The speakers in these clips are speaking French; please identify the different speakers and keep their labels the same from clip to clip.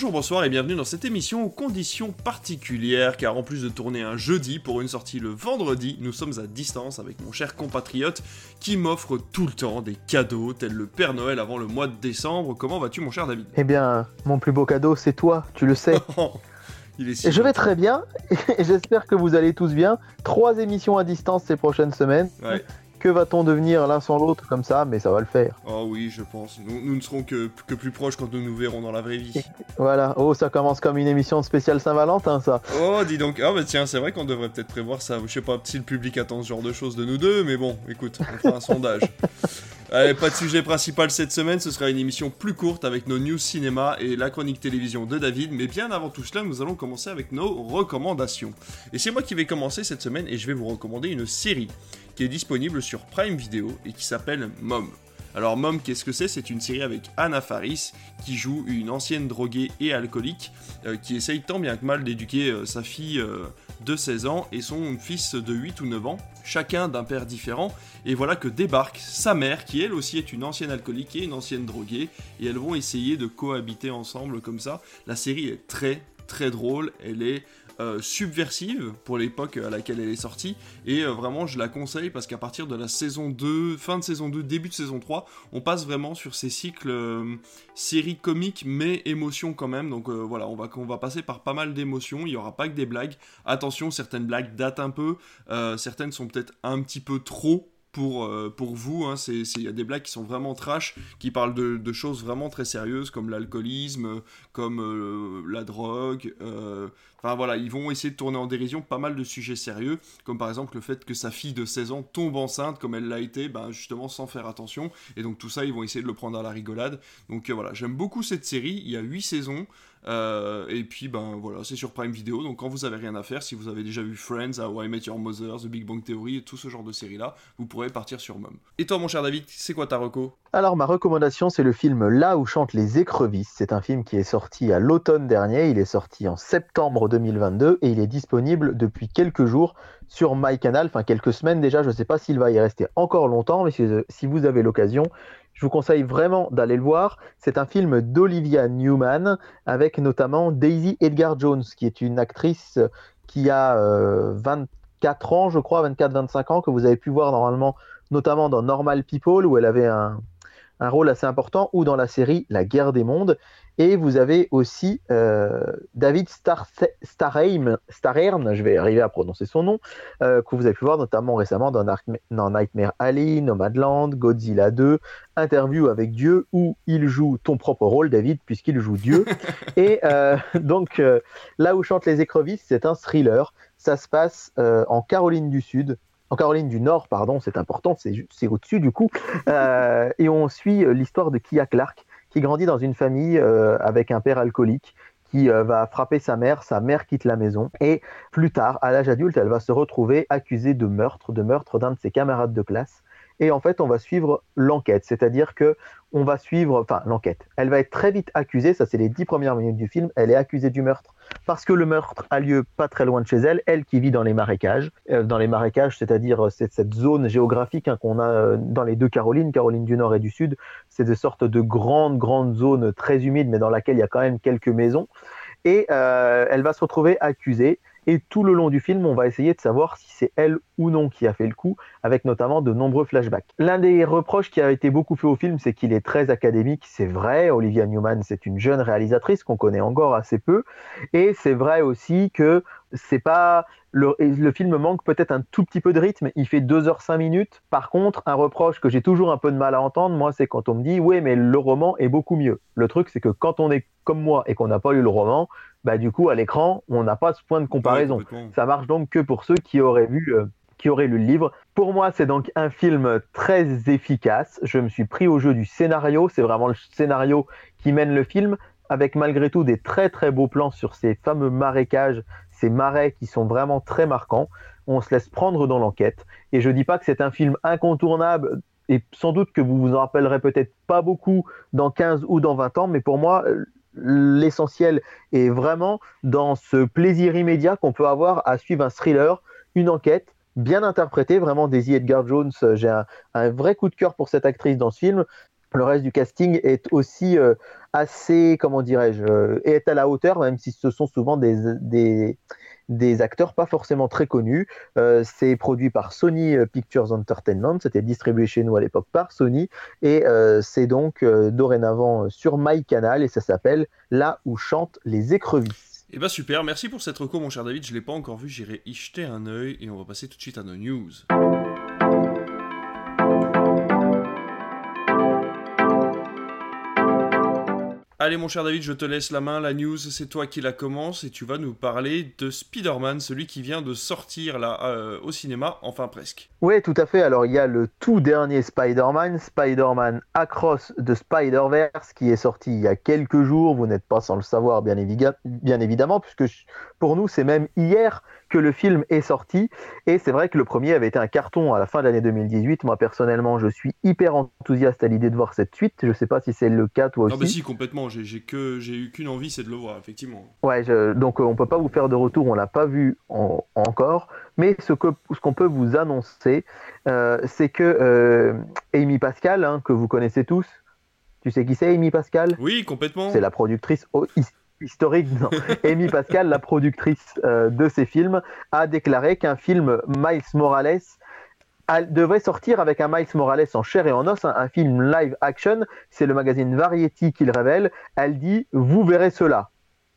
Speaker 1: Bonjour, bonsoir et bienvenue dans cette émission aux conditions particulières car en plus de tourner un jeudi pour une sortie le vendredi, nous sommes à distance avec mon cher compatriote qui m'offre tout le temps des cadeaux tel le Père Noël avant le mois de décembre. Comment vas-tu mon cher David?
Speaker 2: Eh bien, mon plus beau cadeau c'est toi, tu le sais.
Speaker 1: Il est si
Speaker 2: Et je vais très bien et j'espère que vous allez tous bien. Trois émissions à distance ces prochaines semaines.
Speaker 1: Ouais.
Speaker 2: Que va-t-on devenir l'un sans l'autre comme ça Mais ça va le faire.
Speaker 1: Oh oui, je pense. Nous, nous ne serons que, que plus proches quand nous nous verrons dans la vraie vie.
Speaker 2: Voilà. Oh, ça commence comme une émission spéciale Saint-Valentin, ça.
Speaker 1: Oh, dis donc. Ah bah tiens, c'est vrai qu'on devrait peut-être prévoir ça. Je sais pas si le public attend ce genre de choses de nous deux, mais bon, écoute, on fera un sondage. Allez, pas de sujet principal cette semaine, ce sera une émission plus courte avec nos news cinéma et la chronique télévision de David, mais bien avant tout cela, nous allons commencer avec nos recommandations. Et c'est moi qui vais commencer cette semaine et je vais vous recommander une série est disponible sur Prime Video et qui s'appelle Mom. Alors Mom, qu'est-ce que c'est? C'est une série avec Anna Faris qui joue une ancienne droguée et alcoolique euh, qui essaye tant bien que mal d'éduquer euh, sa fille euh, de 16 ans et son fils de 8 ou 9 ans, chacun d'un père différent. Et voilà que débarque sa mère qui elle aussi est une ancienne alcoolique et une ancienne droguée et elles vont essayer de cohabiter ensemble comme ça. La série est très très drôle, elle est euh, subversive pour l'époque à laquelle elle est sortie. Et euh, vraiment je la conseille parce qu'à partir de la saison 2, fin de saison 2, début de saison 3, on passe vraiment sur ces cycles euh, séries comiques mais émotions quand même. Donc euh, voilà on va, on va passer par pas mal d'émotions, il n'y aura pas que des blagues, attention certaines blagues datent un peu, certaines sont peut-être un petit peu trop pour, pour vous, hein. Il y a des blagues qui sont vraiment trash, qui parlent de, choses vraiment très sérieuses comme l'alcoolisme, comme la drogue, Enfin voilà, ils vont essayer de tourner en dérision pas mal de sujets sérieux, comme par exemple le fait que sa fille de 16 ans tombe enceinte comme elle l'a été, ben justement sans faire attention. Et donc tout ça, ils vont essayer de le prendre à la rigolade. Donc euh, voilà, j'aime beaucoup cette série, il y a 8 saisons. euh, et puis ben voilà, c'est sur Prime Video, donc quand vous avez rien à faire, si vous avez déjà vu Friends, How I Met Your Mother, The Big Bang Theory et tout ce genre de séries là, vous pourrez partir sur Mom. Et toi mon cher David, c'est quoi ta reco?
Speaker 2: Alors, ma recommandation, c'est le film Là où chantent les écrevisses. C'est un film qui est sorti à l'automne dernier. Il est sorti en septembre 2022 et il est disponible depuis quelques jours sur MyCanal, enfin quelques semaines déjà. Je ne sais pas s'il va y rester encore longtemps, mais si, si vous avez l'occasion, je vous conseille vraiment d'aller le voir. C'est un film d'Olivia Newman avec notamment Daisy Edgar Jones, qui est une actrice qui a euh, 24 ans, je crois, 24-25 ans, que vous avez pu voir normalement, notamment dans Normal People, où elle avait un rôle assez important, ou dans la série La guerre des mondes. Et vous avez aussi euh, David Star Starheim, Starhern, je vais arriver à prononcer son nom, euh, que vous avez pu voir notamment récemment dans, Narc- dans Nightmare Alley, Nomadland, Godzilla 2, Interview avec Dieu, où il joue ton propre rôle, David, puisqu'il joue Dieu. Et euh, donc, là où chantent les écrevisses, c'est un thriller. Ça se passe en Caroline du Sud, en Caroline du Nord, pardon, c'est important, c'est au-dessus du coup. Euh, et on suit l'histoire de Kia Clark, qui grandit dans une famille euh, avec un père alcoolique qui euh, va frapper sa mère, sa mère quitte la maison, et plus tard, à l'âge adulte, elle va se retrouver accusée de meurtre, de meurtre d'un de ses camarades de classe. Et en fait, on va suivre l'enquête, c'est-à-dire que on va suivre, enfin l'enquête. Elle va être très vite accusée, ça c'est les dix premières minutes du film, elle est accusée du meurtre. Parce que le meurtre a lieu pas très loin de chez elle, elle qui vit dans les marécages, Euh, dans les marécages, c'est-à-dire c'est cette zone géographique hein, qu'on a dans les deux Carolines, Caroline du Nord et du Sud, c'est des sortes de grandes, grandes zones très humides, mais dans laquelle il y a quand même quelques maisons. Et euh, elle va se retrouver accusée. Et tout le long du film, on va essayer de savoir si c'est elle ou non qui a fait le coup, avec notamment de nombreux flashbacks. L'un des reproches qui a été beaucoup fait au film, c'est qu'il est très académique. C'est vrai, Olivia Newman, c'est une jeune réalisatrice qu'on connaît encore assez peu. Et c'est vrai aussi que c'est pas le, film manque peut-être un tout petit peu de rythme. Il fait 2h05 minutes. Par contre, un reproche que j'ai toujours un peu de mal à entendre, moi, c'est quand on me dit oui, mais le roman est beaucoup mieux. Le truc, c'est que quand on est comme moi et qu'on n'a pas lu le roman, bah du coup à l'écran, on n'a pas ce point de comparaison.
Speaker 1: Ouais.
Speaker 2: Ça marche donc que pour ceux qui auraient vu, euh, qui auraient lu le livre. Pour moi, c'est donc un film très efficace. Je me suis pris au jeu du scénario. C'est vraiment le scénario qui mène le film, avec malgré tout des très très beaux plans sur ces fameux marécages, ces marais qui sont vraiment très marquants. On se laisse prendre dans l'enquête. Et je dis pas que c'est un film incontournable. Et sans doute que vous vous en rappellerez peut-être pas beaucoup dans 15 ou dans 20 ans, mais pour moi, l'essentiel est vraiment dans ce plaisir immédiat qu'on peut avoir à suivre un thriller, une enquête bien interprétée. Vraiment, Daisy Edgar Jones, euh, j'ai un, un vrai coup de cœur pour cette actrice dans ce film. Le reste du casting est aussi euh, assez, comment dirais-je, est à la hauteur, même si ce sont souvent des, des, acteurs pas forcément très connus. c'est produit par Sony Pictures Entertainment, c'était distribué chez nous à l'époque par Sony, et c'est donc dorénavant sur MyCanal, et ça s'appelle Là où chantent les écrevisses.
Speaker 1: Eh ben, super, merci pour cette reco mon cher David, je l'ai pas encore vu, j'irai y jeter un œil. Et on va passer tout de suite à nos news. Allez mon cher David, je te laisse la main, la news c'est toi qui la commence et tu vas nous parler de Spider-Man, celui qui vient de sortir là euh, au cinéma, enfin presque.
Speaker 2: Oui tout à fait, alors il y a le tout dernier Spider-Man, Spider-Man Across the Spider-Verse qui est sorti il y a quelques jours, vous n'êtes pas sans le savoir bien évidemment, puisque pour nous c'est même hier que le film est sorti. Et c'est vrai que le premier avait été un carton à la fin de l'année 2018. Moi, personnellement, je suis hyper enthousiaste à l'idée de voir cette suite. Je sais pas si c'est le cas, toi aussi.
Speaker 1: Non, mais si, complètement. J'ai que j'ai eu qu'une envie, c'est de le voir, effectivement.
Speaker 2: Ouais, donc euh, on peut pas vous faire de retour, on l'a pas vu encore. Mais ce qu'on ce qu'on peut vous annoncer, euh, c'est que euh, Amy Pascal, hein, que vous connaissez tous, tu sais qui c'est, Amy Pascal?
Speaker 1: Oui, complètement.
Speaker 2: C'est la productrice historique, Amy Pascal, la productrice euh, de ces films, a déclaré qu'un film Miles Morales devrait sortir avec un Miles Morales en chair et en os, un, film live action. C'est le magazine Variety qui le révèle. Elle dit Vous verrez cela.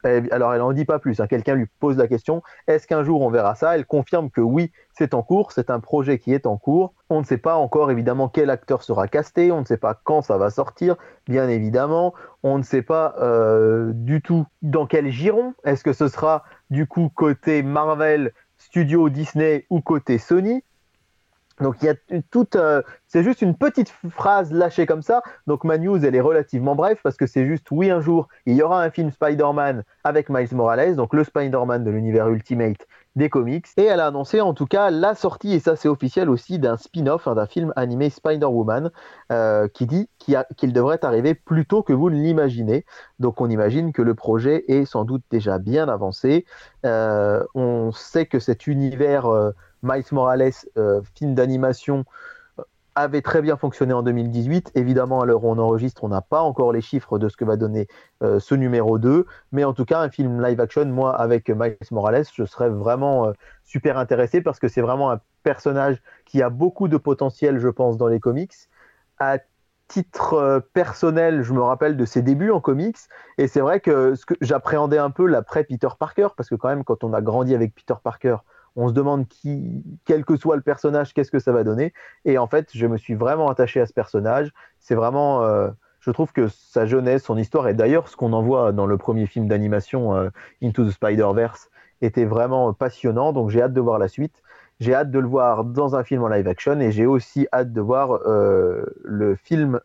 Speaker 2: Alors, elle n'en dit pas plus. Hein. Quelqu'un lui pose la question est-ce qu'un jour on verra ça? Elle confirme que oui, c'est en cours, c'est un projet qui est en cours. On ne sait pas encore évidemment quel acteur sera casté, on ne sait pas quand ça va sortir, bien évidemment. On ne sait pas euh, du tout dans quel giron. Est-ce que ce sera du coup côté Marvel, Studio Disney ou côté Sony? Donc il y a toute, euh, c'est juste une petite phrase lâchée comme ça. Donc ma news elle est relativement brève parce que c'est juste oui un jour il y aura un film Spider-Man avec Miles Morales, donc le Spider-Man de l'univers Ultimate des comics. Et elle a annoncé en tout cas la sortie et ça c'est officiel aussi d'un spin-off hein, d'un film animé Spider-Woman euh, qui dit qu'il devrait arriver plus tôt que vous ne l'imaginez. Donc on imagine que le projet est sans doute déjà bien avancé. Euh, on sait que cet univers Miles Morales, euh, film d'animation, euh, avait très bien fonctionné en 2018. Évidemment, à l'heure où on enregistre, on n'a pas encore les chiffres de ce que va donner euh, ce numéro 2. Mais en tout cas, un film live action, moi, avec Miles Morales, je serais vraiment super intéressé parce que c'est vraiment un personnage qui a beaucoup de potentiel, je pense, dans les comics. À titre personnel, je me rappelle de ses débuts en comics. Et c'est vrai que, que j'appréhendais un peu l'après Peter Parker parce que quand même, quand on a grandi avec Peter Parker, on se demande qui, quel que soit le personnage, qu'est-ce que ça va donner. Et en fait, je me suis vraiment attaché à ce personnage. C'est vraiment, euh, je trouve que sa jeunesse, son histoire, et d'ailleurs ce qu'on en voit dans le premier film d'animation euh, Into the Spider-Verse, était vraiment passionnant. Donc j'ai hâte de voir la suite. J'ai hâte de le voir dans un film en live action et j'ai aussi hâte de voir euh, le film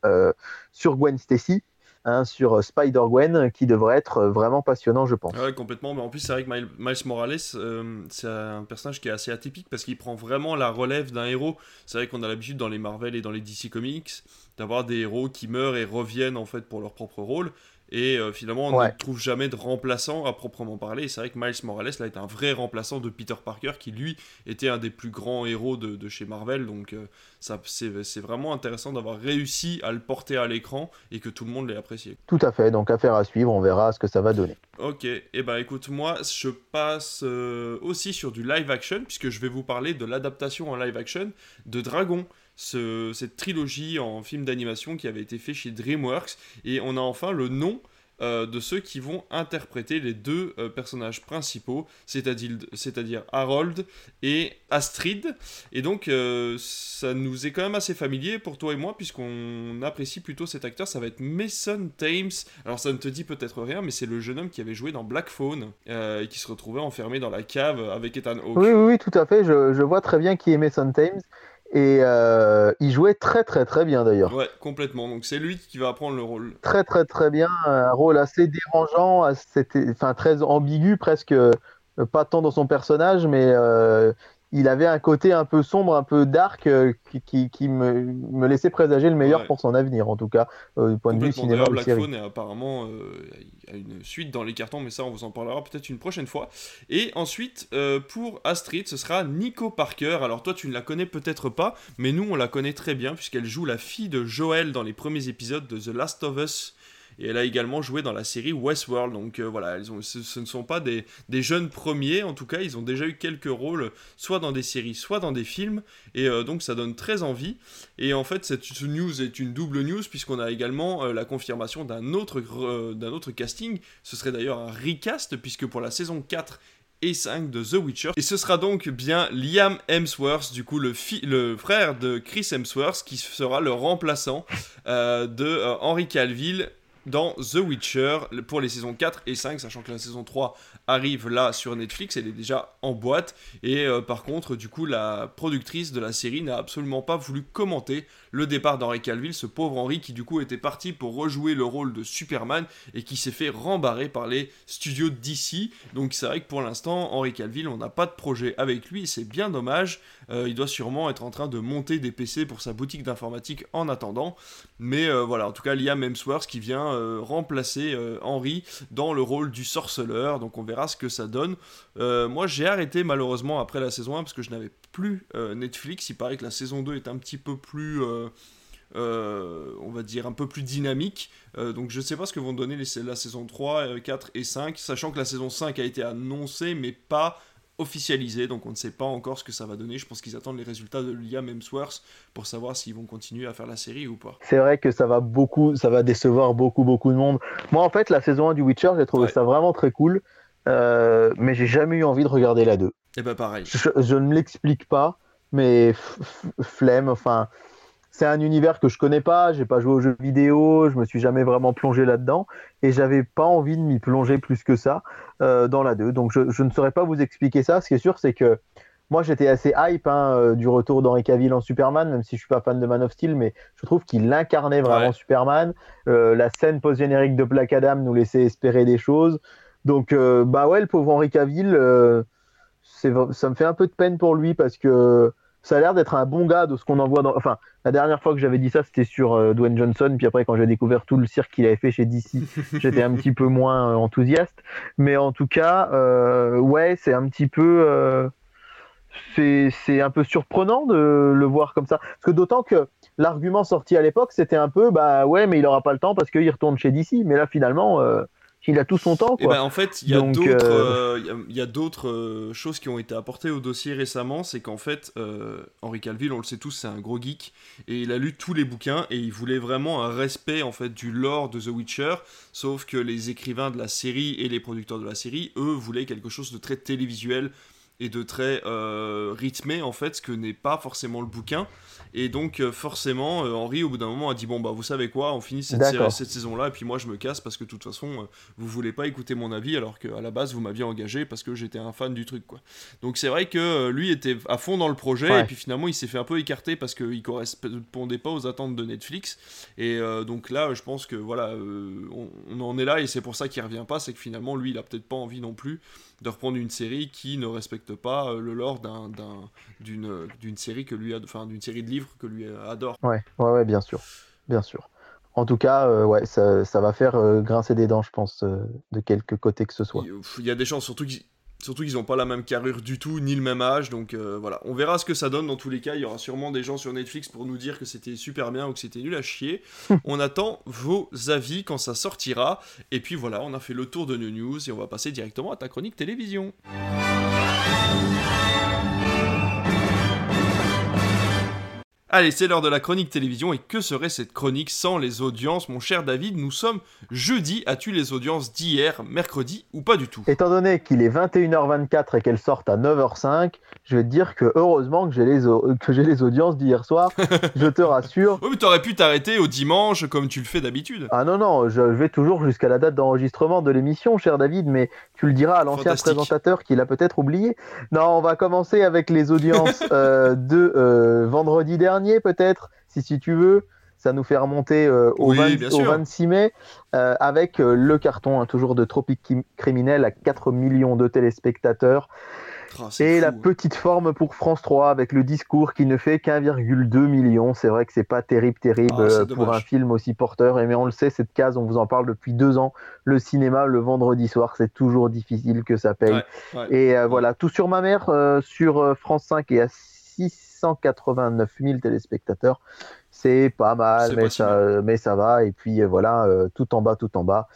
Speaker 2: sur Gwen Stacy Hein, sur euh, Spider-Gwen qui devrait être euh, vraiment passionnant, je pense.
Speaker 1: Ouais, complètement. Mais en plus, c'est vrai que Miles Morales, euh, c'est un personnage qui est assez atypique parce qu'il prend vraiment la relève d'un héros. C'est vrai qu'on a l'habitude dans les Marvel et dans les DC Comics d'avoir des héros qui meurent et reviennent en fait pour leur propre rôle. Et euh, finalement, on ne trouve jamais de remplaçant à proprement parler. c'est vrai que Miles Morales là, est un vrai remplaçant de Peter Parker, qui lui était un des plus grands héros de, chez Marvel. Donc euh, ça, c'est, vraiment intéressant d'avoir réussi à le porter à l'écran et que tout le monde l'ait apprécié.
Speaker 2: Tout à fait. Donc affaire à suivre, on verra ce que ça va donner.
Speaker 1: Ok. Et eh ben écoute, moi je passe euh, aussi sur du live action puisque je vais vous parler de l'adaptation en live action de Dragon cette trilogie en film d'animation qui avait été fait chez DreamWorks. Et on a enfin le nom euh, de ceux qui vont interpréter les deux euh, personnages principaux, c'est-à-dire Harold et Astrid. Et donc, euh, ça nous est quand même assez familier pour toi et moi, puisqu'on apprécie plutôt cet acteur. Ça va être Mason Thames. Alors, ça ne te dit peut-être rien, mais c'est le jeune homme qui avait joué dans Black Phone et qui se retrouvait enfermé dans la cave avec Ethan Hawke.
Speaker 2: Oui, oui, oui, tout à fait. Je, je vois très bien qui est Mason Thames. Et euh, il jouait très très très bien d'ailleurs.
Speaker 1: Ouais, complètement. Donc c'est lui qui va prendre le rôle.
Speaker 2: Très très très bien. Un rôle assez dérangeant, enfin très ambigu, presque euh, pas tant dans son personnage, mais euh, il avait un côté un peu sombre, un peu dark, euh, qui, qui, me, me, laissait présager le meilleur pour son avenir, en tout cas, euh, du point de vue cinéma.
Speaker 1: Black Phone est apparemment euh, a une suite dans les cartons, mais ça, on vous en parlera peut-être une prochaine fois. Et ensuite, pour Astrid, ce sera Nico Parker. Alors toi, tu ne la connais peut-être pas, mais nous, on la connaît très bien, puisqu'elle joue la fille de Joel dans les premiers épisodes de The Last of Us et elle a également joué dans la série Westworld. Donc voilà, elles ont, ce, ne sont pas des, des, jeunes premiers, en tout cas, ils ont déjà eu quelques rôles, soit dans des séries, soit dans des films, et donc ça donne très envie. Et en fait, cette news est une double news, puisqu'on a également la confirmation d'un autre, d'un autre casting. Ce serait d'ailleurs un recast, puisque pour la saison 4 et 5 de The Witcher. Et ce sera donc bien Liam Hemsworth, du coup le, le frère de Chris Hemsworth, qui sera le remplaçant euh, de euh, Henry Calville dans The Witcher pour les saisons 4 et 5, sachant que la saison 3 arrive là sur Netflix, elle est déjà en boîte. Et euh, par contre, du coup, la productrice de la série n'a absolument pas voulu commenter le départ d'Henri Calville, ce pauvre Henri qui du coup était parti pour rejouer le rôle de Superman et qui s'est fait rembarrer par les studios DC. Donc c'est vrai que pour l'instant, Henri Calville, on n'a pas de projet avec lui, c'est bien dommage. Euh, il doit sûrement être en train de monter des PC pour sa boutique d'informatique en attendant. Mais euh, voilà, en tout cas, Liam Hemsworth qui vient remplacer Henry dans le rôle du sorceleur. Donc on verra ce que ça donne. Euh, moi, j'ai arrêté malheureusement après la saison 1 parce que je n'avais plus euh, Netflix. Il paraît que la saison 2 est un petit peu plus. Euh, on va dire un peu plus dynamique. donc je ne sais pas ce que vont donner les, la saison 3, 4 et 5, sachant que la saison 5 a été annoncée mais pas officialisée, donc on ne sait pas encore ce que ça va donner. Je pense qu'ils attendent les résultats de Liam Hemsworth pour savoir s'ils vont continuer à faire la série ou pas.
Speaker 2: C'est vrai que ça va beaucoup, ça va décevoir beaucoup beaucoup de monde. Moi en fait la saison 1 du Witcher, j'ai trouvé ça vraiment très cool. Euh, mais j'ai jamais eu envie de regarder la 2. Et
Speaker 1: bah pareil.
Speaker 2: Je, ne l'explique pas, mais flemme, enfin, c'est un univers que je connais pas, j'ai pas joué aux jeux vidéo, je me suis jamais vraiment plongé là-dedans, et j'avais pas envie de m'y plonger plus que ça euh, dans la 2. Donc je, ne saurais pas vous expliquer ça. Ce qui est sûr, c'est que moi j'étais assez hype hein, euh, du retour d'Henri Cavill en Superman, même si je suis pas fan de Man of Steel, mais je trouve qu'il incarnait vraiment Superman. la scène post-générique de Black Adam nous laissait espérer des choses. Donc, euh, bah ouais, le pauvre Henri Cavill, euh, ça me fait un peu de peine pour lui parce que ça a l'air d'être un bon gars de ce qu'on en voit dans. Enfin, la dernière fois que j'avais dit ça, c'était sur euh, Dwayne Johnson. Puis après, quand j'ai découvert tout le cirque qu'il avait fait chez DC, j'étais un petit peu moins enthousiaste. Mais en tout cas, ouais, c'est un petit peu. c'est un peu surprenant de le voir comme ça. Parce que d'autant que l'argument sorti à l'époque, c'était un peu, bah ouais, mais il aura pas le temps parce qu'il retourne chez DC. Mais là, finalement il a tout son temps. Eh quoi.
Speaker 1: ben, en fait, il y a d'autres, euh, euh, il y a, d'autres euh, choses qui ont été apportées au dossier récemment. C'est qu'en fait, Henri Calville, on le sait tous, c'est un gros geek et il a lu tous les bouquins et il voulait vraiment un respect en fait du lore de The Witcher. Sauf que les écrivains de la série et les producteurs de la série, eux, voulaient quelque chose de très télévisuel et de très rythmé en fait, ce que n'est pas forcément le bouquin. Et donc, euh, forcément, euh, Henri, au bout d'un moment, a dit Bon, bah, vous savez quoi, on finit cette, cette saison-là, et puis moi, je me casse parce que de toute façon, euh, vous voulez pas écouter mon avis, alors qu'à la base, vous m'aviez engagé parce que j'étais un fan du truc, quoi. Donc, c'est vrai que lui était à fond dans le projet, et puis finalement, il s'est fait un peu écarter parce qu'il correspondait pas aux attentes de Netflix. Et donc là, je pense que voilà, on, en est là, et c'est pour ça qu'il revient pas, c'est que finalement, lui, il a peut-être pas envie non plus de reprendre une série qui ne respecte pas le lore d'une série que lui enfin d'une série de livres que lui adore.
Speaker 2: Ouais, ouais, ouais, bien sûr, bien sûr. En tout cas, euh, ouais, ça, ça, va faire euh, grincer des dents, je pense, euh, de quelque côté que ce soit.
Speaker 1: Il y a des chances, surtout qu'ils Surtout qu'ils n'ont pas la même carrure du tout, ni le même âge, donc voilà. On verra ce que ça donne dans tous les cas. Il y aura sûrement des gens sur Netflix pour nous dire que c'était super bien ou que c'était nul à chier. on attend vos avis quand ça sortira. Et puis voilà, on a fait le tour de nos news et on va passer directement à ta chronique télévision. Allez, c'est l'heure de la chronique télévision et que serait cette chronique sans les audiences Mon cher David, nous sommes jeudi. As-tu les audiences d'hier, mercredi ou pas du tout?
Speaker 2: Étant donné qu'il est 21h24 et qu'elles sortent à 9h05, je vais te dire que heureusement que j'ai les, que j'ai les audiences d'hier soir, je te rassure.
Speaker 1: oui, mais t'aurais pu t'arrêter au dimanche comme tu le fais d'habitude.
Speaker 2: Ah non, non, je vais toujours jusqu'à la date d'enregistrement de l'émission, cher David, mais tu le diras à l'ancien présentateur qui l'a peut-être oublié. Non, on va commencer avec les audiences euh, de euh, vendredi dernier peut-être, si, si tu veux. Ça nous fait remonter euh, au, 26 mai euh, avec le carton, hein, toujours de Tropique Criminel à 4 millions de téléspectateurs. Oh, et la petite forme pour France 3 avec le discours qui ne fait qu'1,2 million. C'est vrai que c'est pas terrible, terrible ah, pour un film aussi porteur. Et mais on le sait, cette case, on vous en parle depuis deux ans. Le cinéma, le vendredi soir, c'est toujours difficile que ça paye. Et voilà, tout sur ma mère sur France 5 et à 6 189 000 téléspectateurs. C'est pas mal, mais ça, mais ça va. Et puis voilà, tout en bas, tout en bas.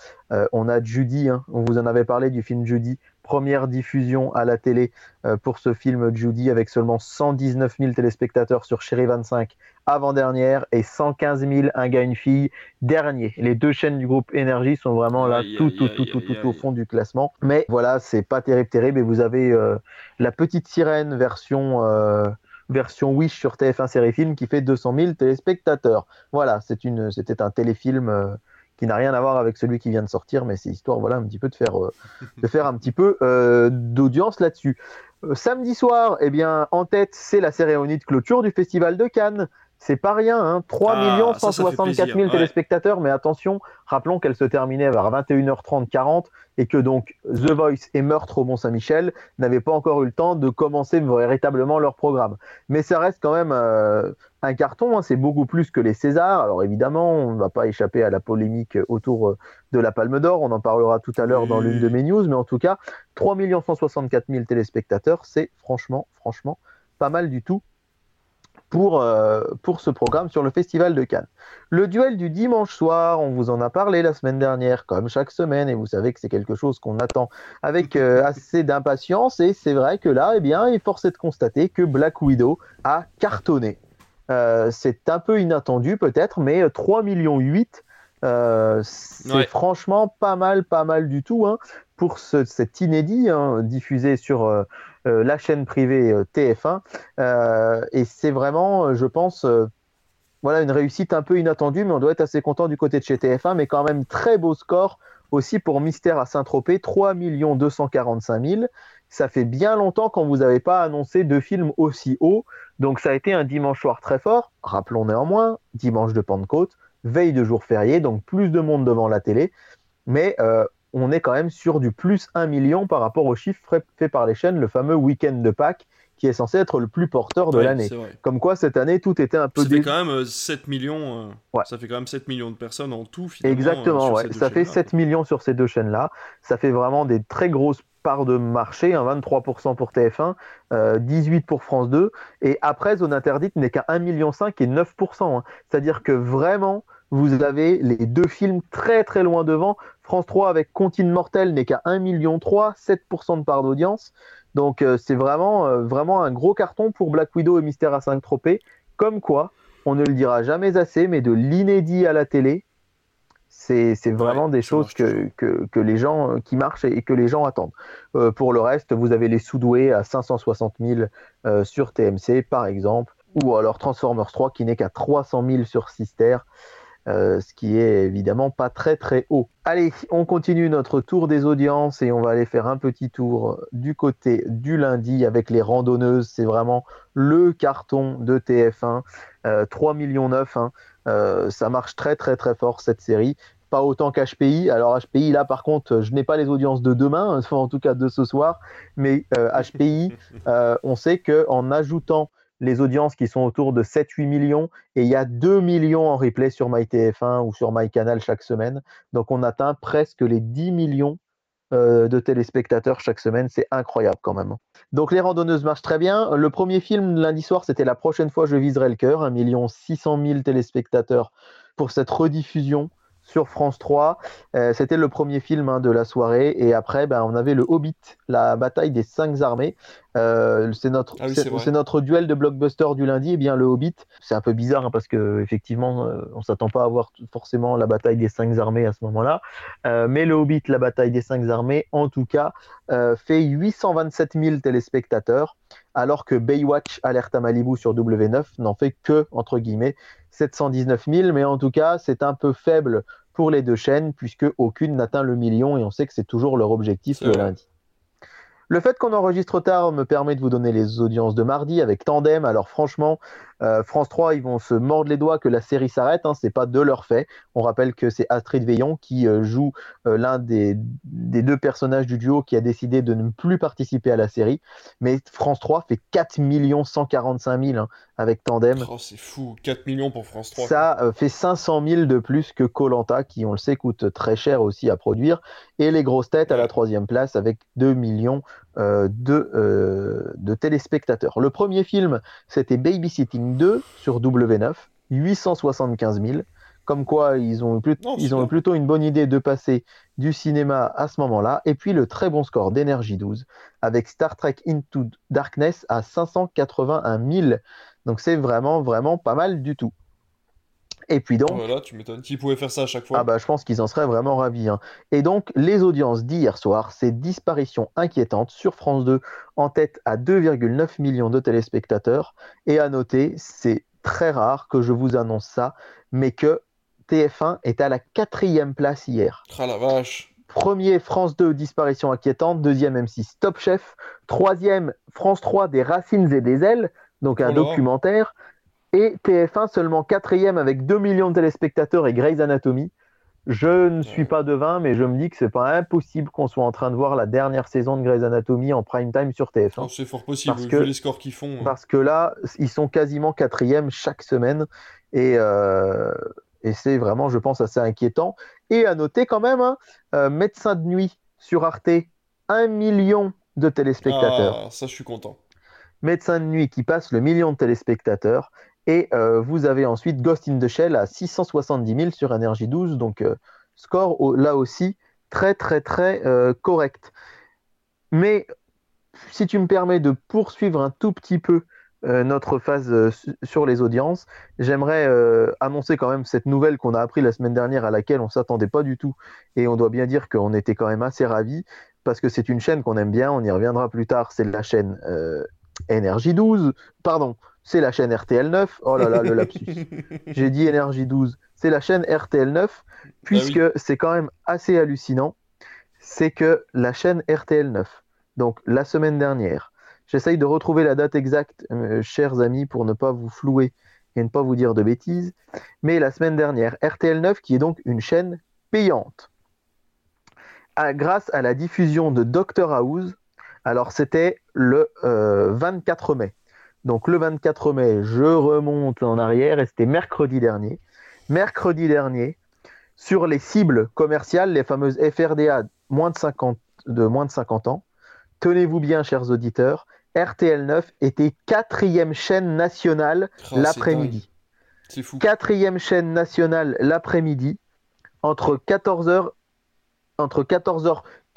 Speaker 2: on a Judy, hein. on vous en avait parlé du film Judy première diffusion à la télé euh, pour ce film Judy avec seulement 119 000 téléspectateurs sur Chérie 25 avant-dernière et 115 000 Un gars, une fille dernier. Les deux chaînes du groupe Énergie sont vraiment là tout, tout, tout, tout, tout au fond du classement. Mais voilà, c'est pas terrible, terrible. Et vous avez euh, La Petite Sirène version... Euh, version Wish sur TF1 Série Film qui fait 200 000 téléspectateurs. Voilà, c'était un téléfilm qui n'a rien à voir avec celui qui vient de sortir, mais c'est histoire, voilà, un petit peu de faire, euh, de faire un petit peu euh, d'audience là-dessus. Euh, samedi soir, eh bien, en tête, c'est la cérémonie de clôture du Festival de Cannes. C'est pas rien, hein. 3 ah, 164 000 téléspectateurs, mais attention, rappelons qu'elle se terminait vers 21h30, 40 et que donc The Voice et Meurtre au Mont-Saint-Michel n'avaient pas encore eu le temps de commencer véritablement leur programme. Mais ça reste quand même euh, un carton, hein, c'est beaucoup plus que les Césars. Alors évidemment, on ne va pas échapper à la polémique autour euh, de la Palme d'Or, on en parlera tout à l'heure dans l'une de mes news, mais en tout cas, 3 164 000 téléspectateurs, c'est franchement, franchement pas mal du tout pour, euh, pour ce programme sur le Festival de Cannes. Le duel du dimanche soir, on vous en a parlé la semaine dernière, comme chaque semaine, et vous savez que c'est quelque chose qu'on attend avec euh, assez d'impatience, et c'est vrai que là, eh bien, il est forcé de constater que Black Widow a cartonné. Euh, c'est un peu inattendu peut-être, mais 3 millions 8 c'est franchement pas mal, pas mal du tout hein, pour ce, cet inédit hein, diffusé sur, la chaîne privée euh, TF1. Euh, et c'est vraiment, je pense, voilà, une réussite un peu inattendue, mais on doit être assez content du côté de chez TF1, mais quand même très beau score aussi pour Mystère à Saint-Tropez, 3 245 000. Ça fait bien longtemps qu'on vous n'avez pas annoncé deux films aussi hauts. Donc ça a été un dimanche soir très fort. Rappelons néanmoins, dimanche de Pentecôte, veille de jour férié, donc plus de monde devant la télé. Mais on est quand même sur du plus 1 million par rapport aux chiffres faits par les chaînes, le fameux week-end de Pâques qui est censé être le plus porteur de l'année. Comme quoi cette année tout était un peu
Speaker 1: ça fait quand même 7 euh, millions euh, ça fait quand même 7 millions de personnes en tout finalement.
Speaker 2: Exactement, euh, ça fait 7 millions sur ces deux chaînes-là. Ça fait vraiment des très grosses parts de marché, 23% pour TF1, 18% pour France 2 et après zone interdite n'est qu'à 1,5 million et 9%. Hein. C'est-à-dire que vraiment vous avez les deux films très très loin devant. France 3 avec Contine Mortel n'est qu'à 1,3 million, 7% de part d'audience. Donc euh, c'est vraiment, euh, vraiment un gros carton pour Black Widow et Mystère à 5 Tropez. Comme quoi, on ne le dira jamais assez, mais de l'inédit à la télé, c'est vraiment des choses que, que, les gens euh, qui marchent et, que les gens attendent. pour le reste, vous avez les Soudoués à 560 000 sur TMC, par exemple, ou alors Transformers 3 qui n'est qu'à 300 000 sur Sister. Euh, ce qui est évidemment pas très très haut. Allez, on continue notre tour des audiences et on va aller faire un petit tour du côté du lundi avec les randonneuses. C'est vraiment le carton de TF1, 3 millions 9. Hein. Euh, ça marche très très très fort cette série pas autant qu'HPI. Alors HPI, là par contre, je n'ai pas les audiences de demain, en tout cas de ce soir, mais HPI, euh, on sait qu'en ajoutant les audiences qui sont autour de 7-8 millions et il y a 2 millions en replay sur MyTF1 ou sur MyCanal chaque semaine. Donc on atteint presque les 10 millions euh, de téléspectateurs chaque semaine. C'est incroyable quand même. Donc les randonneuses marchent très bien. Le premier film lundi soir, c'était La prochaine fois je viserai le cœur, 1 600 000 téléspectateurs pour cette rediffusion sur France 3. Euh, c'était le premier film hein, de la soirée. Et après, ben, on avait le Hobbit, la bataille des cinq armées. Euh, c'est notre, ah c'est, notre duel de blockbuster du lundi. Et eh bien le Hobbit, c'est un peu bizarre hein, parce que effectivement, euh, on s'attend pas à voir forcément la bataille des cinq armées à ce moment-là. mais le Hobbit, la bataille des cinq armées, en tout cas, fait 827 000 téléspectateurs, alors que Baywatch, Alerte à Malibu sur W9 n'en fait que entre guillemets 719 000, mais en tout cas, c'est un peu faible pour les deux chaînes, puisque aucune n'atteint le million, et on sait que c'est toujours leur objectif le lundi. Le fait qu'on enregistre tard me permet de vous donner les audiences de mardi avec Tandem. Alors franchement, euh, France 3, ils vont se mordre les doigts que la série s'arrête. Hein, c'est pas de leur fait. On rappelle que c'est Astrid Veillon qui euh, joue euh, l'un des, deux personnages du duo qui a décidé de ne plus participer à la série. Mais France 3 fait 4 145 000 hein, avec Tandem.
Speaker 1: Oh, c'est fou, 4 millions pour France 3.
Speaker 2: Ça euh, fait 500 000 de plus que Colanta, qui, on le sait, coûte très cher aussi à produire. Et les grosses têtes à la troisième place avec 2 millions euh, de, euh, de téléspectateurs. Le premier film, c'était Babysitting 2 sur W9, 875 000. Comme quoi, ils ont, eu,
Speaker 1: Non,
Speaker 2: ils ont eu plutôt une bonne idée de passer du cinéma à ce moment-là. Et puis le très bon score d'Energy 12 avec Star Trek Into Darkness à 581 000. Donc c'est vraiment, vraiment pas mal du tout. Et puis donc,
Speaker 1: Voilà, tu m'étonnes. Qui pouvait faire ça à chaque fois
Speaker 2: ah bah, je pense qu'ils en seraient vraiment ravis. hein. Et donc, les audiences d'hier soir, c'est disparition inquiétante sur France 2, en tête à 2,9 millions de téléspectateurs. Et à noter, c'est très rare que je vous annonce ça, mais que TF1 est à la quatrième place hier.
Speaker 1: Ah la vache.
Speaker 2: Premier, France 2, disparition inquiétante. Deuxième, M6, Top Chef. Troisième, France 3, des racines et des ailes, donc un
Speaker 1: Oh
Speaker 2: documentaire. Et TF1, seulement quatrième avec 2 millions de téléspectateurs et Grey's Anatomy. Je ne suis pas devin, mais je me dis que c'est pas impossible qu'on soit en train de voir la dernière saison de Grey's Anatomy en prime time sur TF1.
Speaker 1: Oh, c'est fort possible,
Speaker 2: Parce
Speaker 1: vu
Speaker 2: que-
Speaker 1: les scores qu'ils font. hein.
Speaker 2: Parce que là, ils sont quasiment quatrième chaque semaine. Et, euh, et c'est vraiment, je pense, assez inquiétant. Et à noter quand même, hein, euh, médecin de nuit sur Arte, 1 million de téléspectateurs.
Speaker 1: Ah, ça, je suis content.
Speaker 2: Médecin de nuit qui passe le million de téléspectateurs. Et euh, vous avez ensuite Ghost in the Shell à 670 000 sur Energy 12. Donc, euh, score là aussi très, très, très euh, correct. Mais si tu me permets de poursuivre un tout petit peu notre phase su- sur les audiences, j'aimerais annoncer quand même cette nouvelle qu'on a appris la semaine dernière à laquelle on ne s'attendait pas du tout. Et on doit bien dire qu'on était quand même assez ravis parce que c'est une chaîne qu'on aime bien. On y reviendra plus tard. C'est la chaîne Énergie 12. Pardon, c'est la chaîne RTL 9. Oh là là, le lapsus. J'ai dit Énergie 12. C'est la chaîne RTL 9, puisque c'est quand même assez hallucinant. C'est que la chaîne RTL 9, donc la semaine dernière, j'essaye de retrouver la date exacte, euh, chers amis, pour ne pas vous flouer et ne pas vous dire de bêtises. Mais la semaine dernière, RTL 9, qui est donc une chaîne payante, a- grâce à la diffusion de Doctor House, alors c'était le euh, 24 mai. Donc le 24 mai, je remonte en arrière et c'était mercredi dernier. Mercredi dernier, sur les cibles commerciales, les fameuses FRDA moins de 50, de moins de 50 ans, tenez-vous bien, chers auditeurs, RTL 9 était quatrième chaîne nationale
Speaker 1: c'est
Speaker 2: l'après-midi.
Speaker 1: dingue. C'est fou.
Speaker 2: Quatrième chaîne nationale l'après-midi, entre 14h entre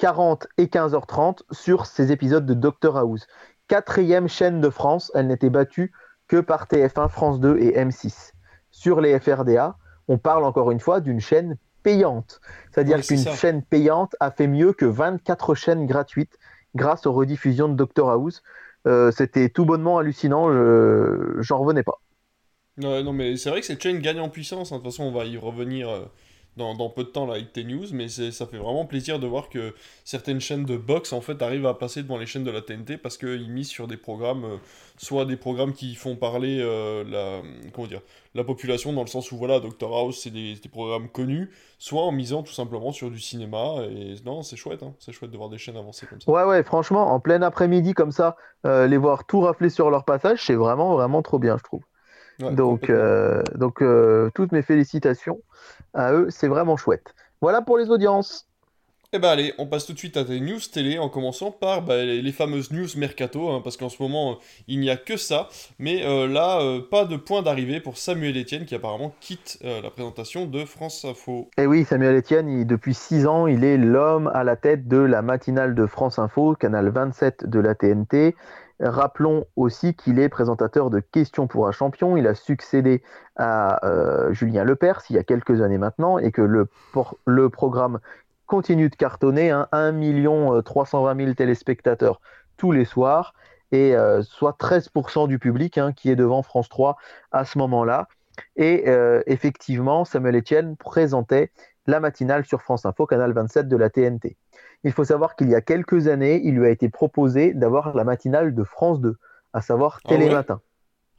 Speaker 2: 14h40 et 15h30 sur ces épisodes de Doctor House. Quatrième chaîne de France, elle n'était battue que par TF1, France 2 et M6. Sur les FRDA, on parle encore une fois d'une chaîne payante. C'est-à-dire qu'une chaîne payante a fait mieux que 24 chaînes gratuites grâce aux rediffusions de Doctor House. Euh, C'était tout bonnement hallucinant, je- j'en revenais pas.
Speaker 1: Ouais, non, mais c'est vrai que cette chaîne gagne en puissance. hein. De toute façon, on va y revenir euh, dans, peu de temps là, avec T-News. Mais ça fait vraiment plaisir de voir que certaines chaînes de box en fait arrivent à passer devant les chaînes de la TNT parce qu'ils misent sur des programmes, euh, soit des programmes qui font parler euh, la, comment dire, la population dans le sens où voilà, Doctor House c'est des, des programmes connus, soit en misant tout simplement sur du cinéma. Et non, c'est chouette, hein. c'est chouette de voir des chaînes avancer comme ça.
Speaker 2: Ouais, ouais, franchement, en plein après-midi comme ça, euh, les voir tout rafler sur leur passage, c'est vraiment, vraiment trop bien, je trouve.
Speaker 1: Ouais,
Speaker 2: donc, euh, donc euh, toutes mes félicitations à eux, c'est vraiment chouette. Voilà pour les audiences.
Speaker 1: Eh ben allez, on passe tout de suite à tes news télé en commençant par bah, les, fameuses news mercato, hein, parce qu'en ce moment euh, il n'y a que ça. Mais euh, là, euh, pas de point d'arrivée pour Samuel Etienne qui apparemment quitte la présentation de France Info.
Speaker 2: Et oui, Samuel Etienne, il- depuis 6 ans, il est l'homme à la tête de la matinale de France Info, canal 27 de la TNT. Rappelons aussi qu'il est présentateur de Questions pour un champion. Il a succédé à euh, Julien Lepers il y a quelques années maintenant et que le, programme continue de cartonner. Hein, 1 million 320 000 téléspectateurs tous les soirs et euh, soit 13% du public hein, qui est devant France 3 à ce moment-là. Et euh, effectivement, Samuel Etienne présentait la matinale sur France Info, canal 27 de la TNT. Il faut savoir qu'il y a quelques années, il lui a été proposé d'avoir la matinale de France 2, à savoir
Speaker 1: Ah ouais
Speaker 2: Télématin.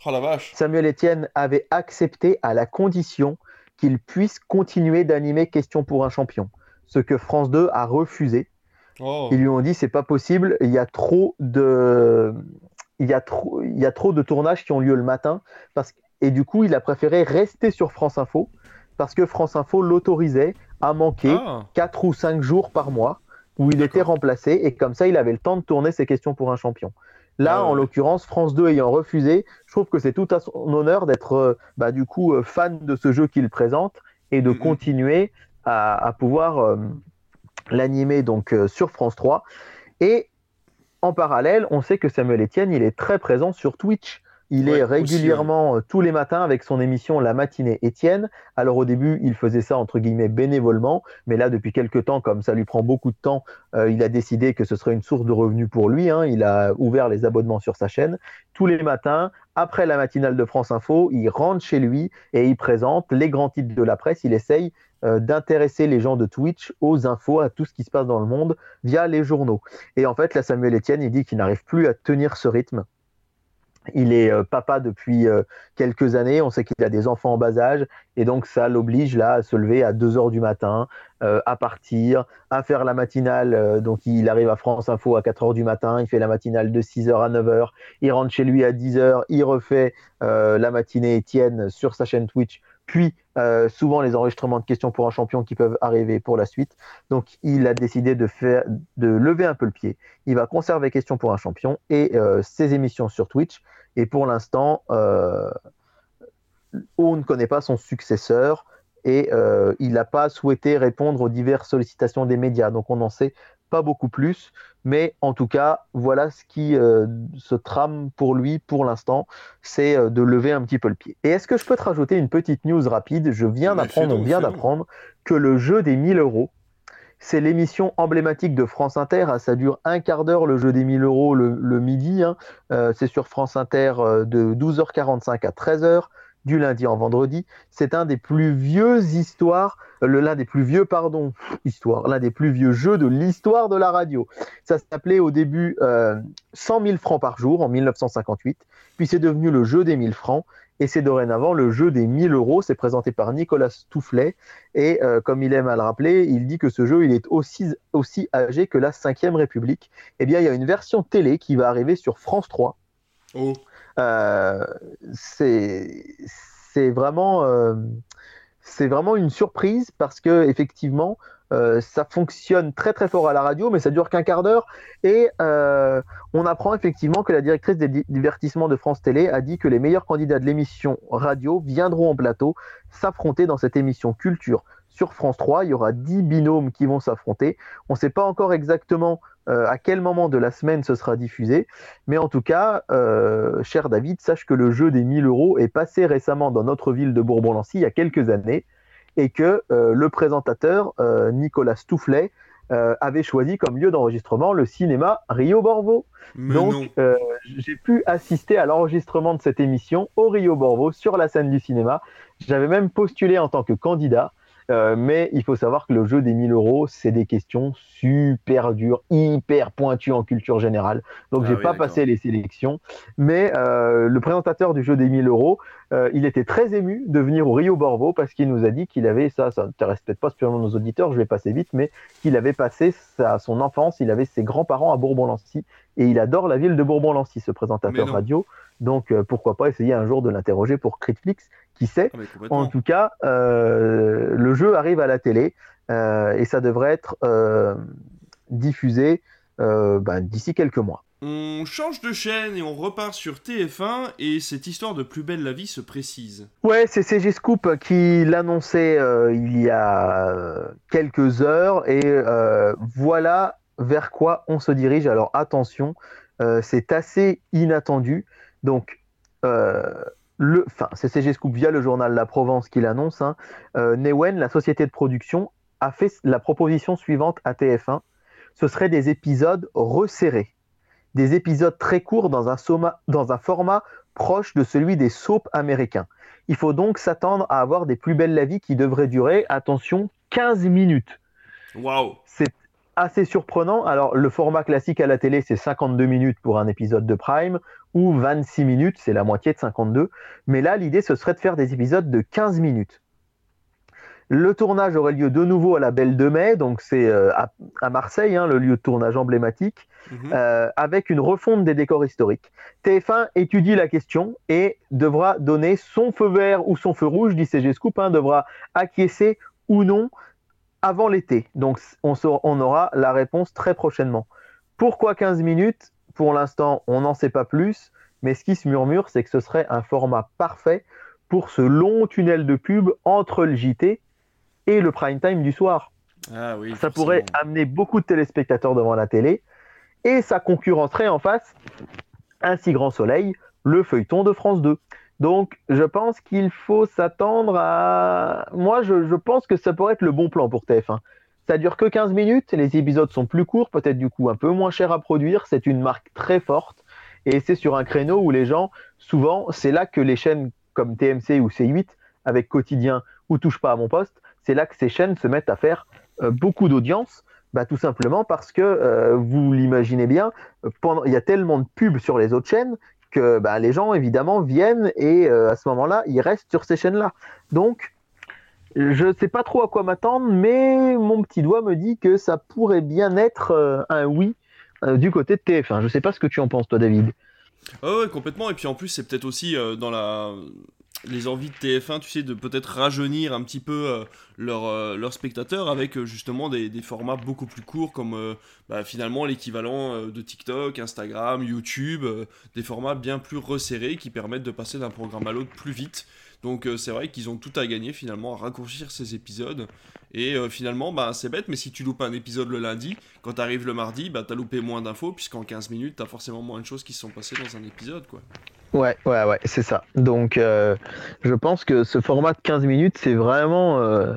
Speaker 1: Oh la vache
Speaker 2: Samuel Etienne avait accepté à la condition qu'il puisse continuer d'animer Question pour un champion, ce que France 2 a refusé.
Speaker 1: oh.
Speaker 2: Ils lui ont dit c'est pas possible, il y a trop de il y, a trop, il y a trop de tournages qui ont lieu le matin. Parce, et du coup, il a préféré rester sur France Info parce que France Info l'autorisait à manquer
Speaker 1: Ah,
Speaker 2: 4 ou 5 jours par mois où il était remplacé et comme ça, il avait le temps de tourner ses questions pour un champion. Là,
Speaker 1: Ah
Speaker 2: en l'occurrence, France 2 ayant refusé, je trouve que c'est tout à son honneur d'être euh, bah, du coup euh, fan de ce jeu qu'il présente et de continuer à, à pouvoir euh, l'animer donc euh, sur France 3. Et en parallèle, on sait que Samuel Etienne, il est très présent sur Twitch. Il
Speaker 1: Ouais,
Speaker 2: est
Speaker 1: aussi,
Speaker 2: régulièrement euh, tous les matins avec son émission La matinée Étienne. Alors au début, il faisait ça entre guillemets bénévolement, mais là depuis quelques temps, comme ça lui prend beaucoup de temps, euh, il a décidé que ce serait une source de revenus pour lui. hein. Il a ouvert les abonnements sur sa chaîne tous les matins. Après la matinale de France Info, il rentre chez lui et il présente les grands titres de la presse. Il essaye euh, d'intéresser les gens de Twitch aux infos, à tout ce qui se passe dans le monde via les journaux. Et en fait, là, Samuel Etienne, il dit qu'il n'arrive plus à tenir ce rythme. Il est euh, papa depuis euh, quelques années. On sait qu'il a des enfants en bas âge. Et donc, ça l'oblige là à se lever à 2 heures du matin, euh, à partir, à faire la matinale. Donc, il arrive à France Info à 4 heures du matin. Il fait la matinale de 6 heures à 9 heures. Il rentre chez lui à 10 heures. Il refait la matinée Étienne sur sa chaîne Twitch. Puis, souvent, les enregistrements de questions pour un champion qui peuvent arriver pour la suite. Donc, il a décidé de, faire, de lever un peu le pied. Il va conserver questions pour un champion et ses émissions sur Twitch. Et pour l'instant, euh, on ne connaît pas son successeur et euh, il n'a pas souhaité répondre aux diverses sollicitations des médias. Donc on n'en sait pas beaucoup plus, mais en tout cas, voilà ce qui euh, se trame pour lui pour l'instant, c'est euh, de lever un petit peu le pied. Et est-ce que je peux te rajouter une petite news rapide? Je viens d'apprendre, on vient d'apprendre que le jeu des 1000 euros, c'est l'émission emblématique de France Inter. hein, Ça dure un quart d'heure, le jeu des 1000 euros le, midi. hein. Euh, c'est sur France Inter euh, de 12h45 à 13h, du lundi en vendredi. C'est un des plus vieux histoires, euh, l'un des plus vieux, pardon, histoire, l'un des plus vieux jeux de l'histoire de la radio. Ça s'appelait au début euh, 100 000 francs par jour en 1958. Puis c'est devenu le jeu des 1000 francs. Et c'est dorénavant le jeu des 1000 euros. C'est présenté par Nicolas Toufflet. Et euh, comme il aime à le rappeler, il dit que ce jeu il est aussi, aussi âgé que la 5ème République. Eh bien, il y a une version télé qui va arriver sur France 3.
Speaker 1: Oh,
Speaker 2: Euh, c'est vraiment, euh, c'est vraiment une surprise parce que effectivement, euh, ça fonctionne très très fort à la radio, mais ça dure qu'un quart d'heure. Et euh, on apprend effectivement que la directrice des di- divertissements de France Télé a dit que les meilleurs candidats de l'émission radio viendront en plateau s'affronter dans cette émission culture sur France 3. Il y aura 10 binômes qui vont s'affronter. On ne sait pas encore exactement euh, à quel moment de la semaine ce sera diffusé, mais en tout cas, cher David, sache que le jeu des 1000 euros est passé récemment dans notre ville de Bourbon-Lancy il y a quelques années et que euh, le présentateur euh, Nicolas Toufflet euh, avait choisi comme lieu d'enregistrement le cinéma Rio Borvo.
Speaker 1: mais.
Speaker 2: Donc, euh, j'ai pu assister à l'enregistrement de cette émission au Rio Borvo sur la scène du cinéma. J'avais même postulé en tant que candidat. Euh, mais il faut savoir que le jeu des 1000 euros, c'est des questions super dures, hyper pointues en culture générale. Donc,
Speaker 1: Ah
Speaker 2: j'ai
Speaker 1: oui,
Speaker 2: pas passé les sélections. Mais euh, le présentateur du jeu des 1000 euros, euh, il était très ému de venir au Rio Borvo parce qu'il nous a dit qu'il avait, ça, ça n'intéresse peut-être pas spécialement nos auditeurs, je vais passer vite, mais qu'il avait passé sa, son enfance, il avait ses grands-parents à Bourbon-Lancy et il adore la ville de Bourbon-Lancy, ce présentateur radio. Donc euh, pourquoi pas essayer un jour de l'interroger pour Critflix, qui sait.
Speaker 1: Ah.
Speaker 2: En tout cas, euh, le jeu arrive à la télé euh, et ça devrait être euh, diffusé bah, d'ici quelques mois.
Speaker 1: On change de chaîne et on repart sur TF1 et cette histoire de Plus belle la vie se précise.
Speaker 2: Ouais, c'est CG Scoop qui l'annonçait euh, il y a quelques heures et euh, voilà vers quoi on se dirige. Alors attention, euh, c'est assez inattendu. Donc, le, enfin, c'est CG Scoop via le journal La Provence qui l'annonce. Hein. Euh, Newen, la société de production, a fait la proposition suivante à TF1. Ce seraient des épisodes resserrés, des épisodes très courts dans un, soma- dans un format proche de celui des soaps américains. Il faut donc s'attendre à avoir des plus belles la vie qui devraient durer, attention, 15 minutes.
Speaker 1: Waouh
Speaker 2: C'est assez surprenant. Alors, le format classique à la télé, c'est 52 minutes pour un épisode de Prime ou 26 minutes, c'est la moitié de 52. Mais là, l'idée, ce serait de faire des épisodes de 15 minutes. Le tournage aurait lieu de nouveau à la Belle de Mai, donc c'est euh, à, Marseille, hein, le lieu de tournage emblématique, mhm. euh, avec une refonte des décors historiques. TF1 étudie la question et devra donner son feu vert ou son feu rouge, dit CG Scoop, hein, devra acquiescer ou non avant l'été. Donc on, on aura la réponse très prochainement. Pourquoi 15 minutes? Pour l'instant, on n'en sait pas plus, mais ce qui se murmure, c'est que ce serait un format parfait pour ce long tunnel de pub entre le JT et le prime time du soir. Ah ça pourrait amener beaucoup de téléspectateurs devant la télé et ça concurrencerait en face un si grand soleil, le feuilleton de France 2. Donc, je pense qu'il faut s'attendre à. Moi, je, pense que ça pourrait être le bon plan pour TF1. Ça dure que 15 minutes, les épisodes sont plus courts, peut-être du coup un peu moins cher à produire. C'est une marque très forte et c'est sur un créneau où les gens, souvent, c'est là que les chaînes comme TMC ou C8, avec Quotidien ou Touche pas à mon poste, c'est là que ces chaînes se mettent à faire euh, beaucoup d'audience. Bah, tout simplement parce que euh, vous l'imaginez bien, il y a tellement de pubs sur les autres chaînes que bah, les gens évidemment viennent et euh, à ce moment-là, ils restent sur ces chaînes-là. Donc, je ne sais pas trop à quoi m'attendre, mais mon petit doigt me dit que ça pourrait bien être un oui du côté de TF1. Je ne sais pas ce que tu en penses, toi, David.
Speaker 1: Oh ouais, complètement. Et puis en plus, c'est peut-être aussi dans la les envies de TF1, tu sais, de peut-être rajeunir un petit peu euh, euh, leurs spectateurs avec euh, justement des, formats beaucoup plus courts comme bah, finalement l'équivalent de TikTok, Instagram, YouTube, des formats bien plus resserrés qui permettent de passer d'un programme à l'autre plus vite. Donc c'est vrai qu'ils ont tout à gagner finalement à raccourcir ces épisodes. Et finalement, bah, c'est bête, mais si tu loupes un épisode le lundi, quand tu arrives le mardi, bah, tu loupé moins d'infos, puisqu'en 15 minutes, tu as forcément moins de choses qui se sont passées dans un épisode.
Speaker 2: Ouais, ouais, ouais, c'est ça. Donc, euh, je pense que ce format de 15 minutes, c'est vraiment, euh,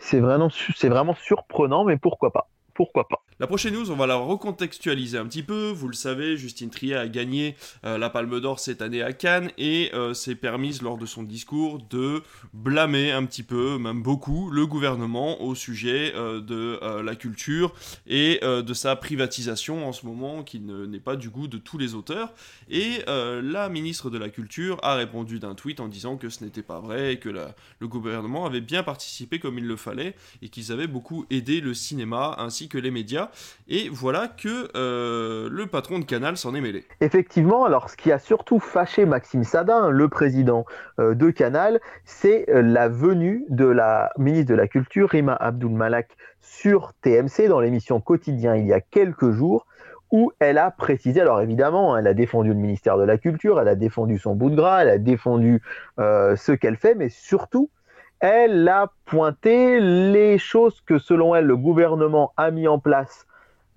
Speaker 2: c'est vraiment, vraiment surprenant, mais pourquoi pas? Pourquoi pas?
Speaker 1: La prochaine news, on va la recontextualiser un petit peu. Vous le savez, Justine Trier a gagné euh, la Palme d'Or cette année à Cannes et euh, s'est permise lors de son discours de blâmer un petit peu, même beaucoup, le gouvernement au sujet euh, de la culture et de sa privatisation en ce moment qui n'est pas du goût de tous les auteurs. Et la ministre de la Culture a répondu d'un tweet en disant que ce n'était pas vrai et que le gouvernement avait bien participé comme il le fallait et qu'ils avaient beaucoup aidé le cinéma ainsi que les médias. Et voilà que euh, le patron de Canal s'en est mêlé.
Speaker 2: Effectivement, alors ce qui a surtout fâché Maxime Sadin, le président euh, de Canal, c'est euh, la venue de la ministre de la Culture, Rima Abdul Malak, sur TMC dans l'émission Quotidien il y a quelques jours où elle a précisé, alors évidemment, elle a défendu le ministère de la Culture, elle a défendu son bout de gras, elle a défendu ce qu'elle fait, mais surtout, elle a pointé les choses que, selon elle, le gouvernement a mis en place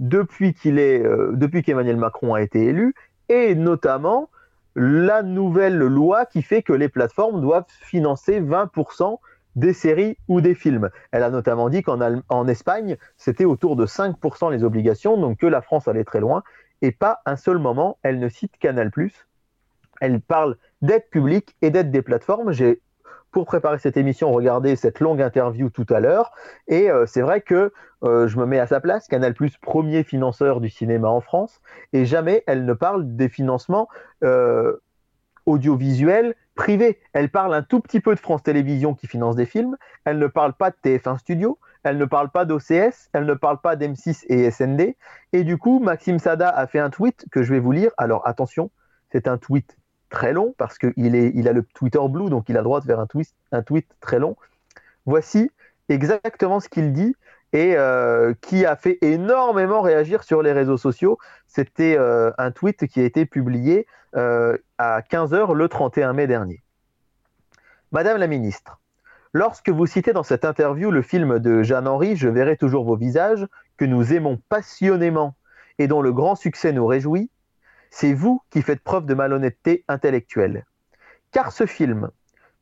Speaker 2: euh, depuis qu'Emmanuel Macron a été élu, et notamment la nouvelle loi qui fait que les plateformes doivent financer 20% des séries ou des films. Elle a notamment dit qu'en en Espagne, c'était autour de 5% les obligations, donc que la France allait très loin, et pas un seul moment, elle ne cite Canal ⁇ Elle parle d'aide publique et d'aide des plateformes. Pour préparer cette émission, regarder cette longue interview tout à l'heure. Et euh, c'est vrai que euh, je me mets à sa place, Canal Plus, premier financeur du cinéma en France, et jamais elle ne parle des financements euh, audiovisuels privés. Elle parle un tout petit peu de France Télévisions qui finance des films, elle ne parle pas de TF1 Studio, elle ne parle pas d'OCS, elle ne parle pas d'M6 et SND. Et du coup, Maxime Sada a fait un tweet que je vais vous lire. Alors attention, c'est un tweet très long parce qu'il il a le Twitter Blue, donc il a droit de faire un, tweet, un tweet très long. Voici exactement ce qu'il dit et euh, qui a fait énormément réagir sur les réseaux sociaux. C'était euh, un tweet qui a été publié euh, à 15h le 31 mai dernier. Madame la ministre, lorsque vous citez dans cette interview le film de Jeanne-Henri, Je verrai toujours vos visages, que nous aimons passionnément et dont le grand succès nous réjouit, c'est vous qui faites preuve de malhonnêteté intellectuelle. Car ce film,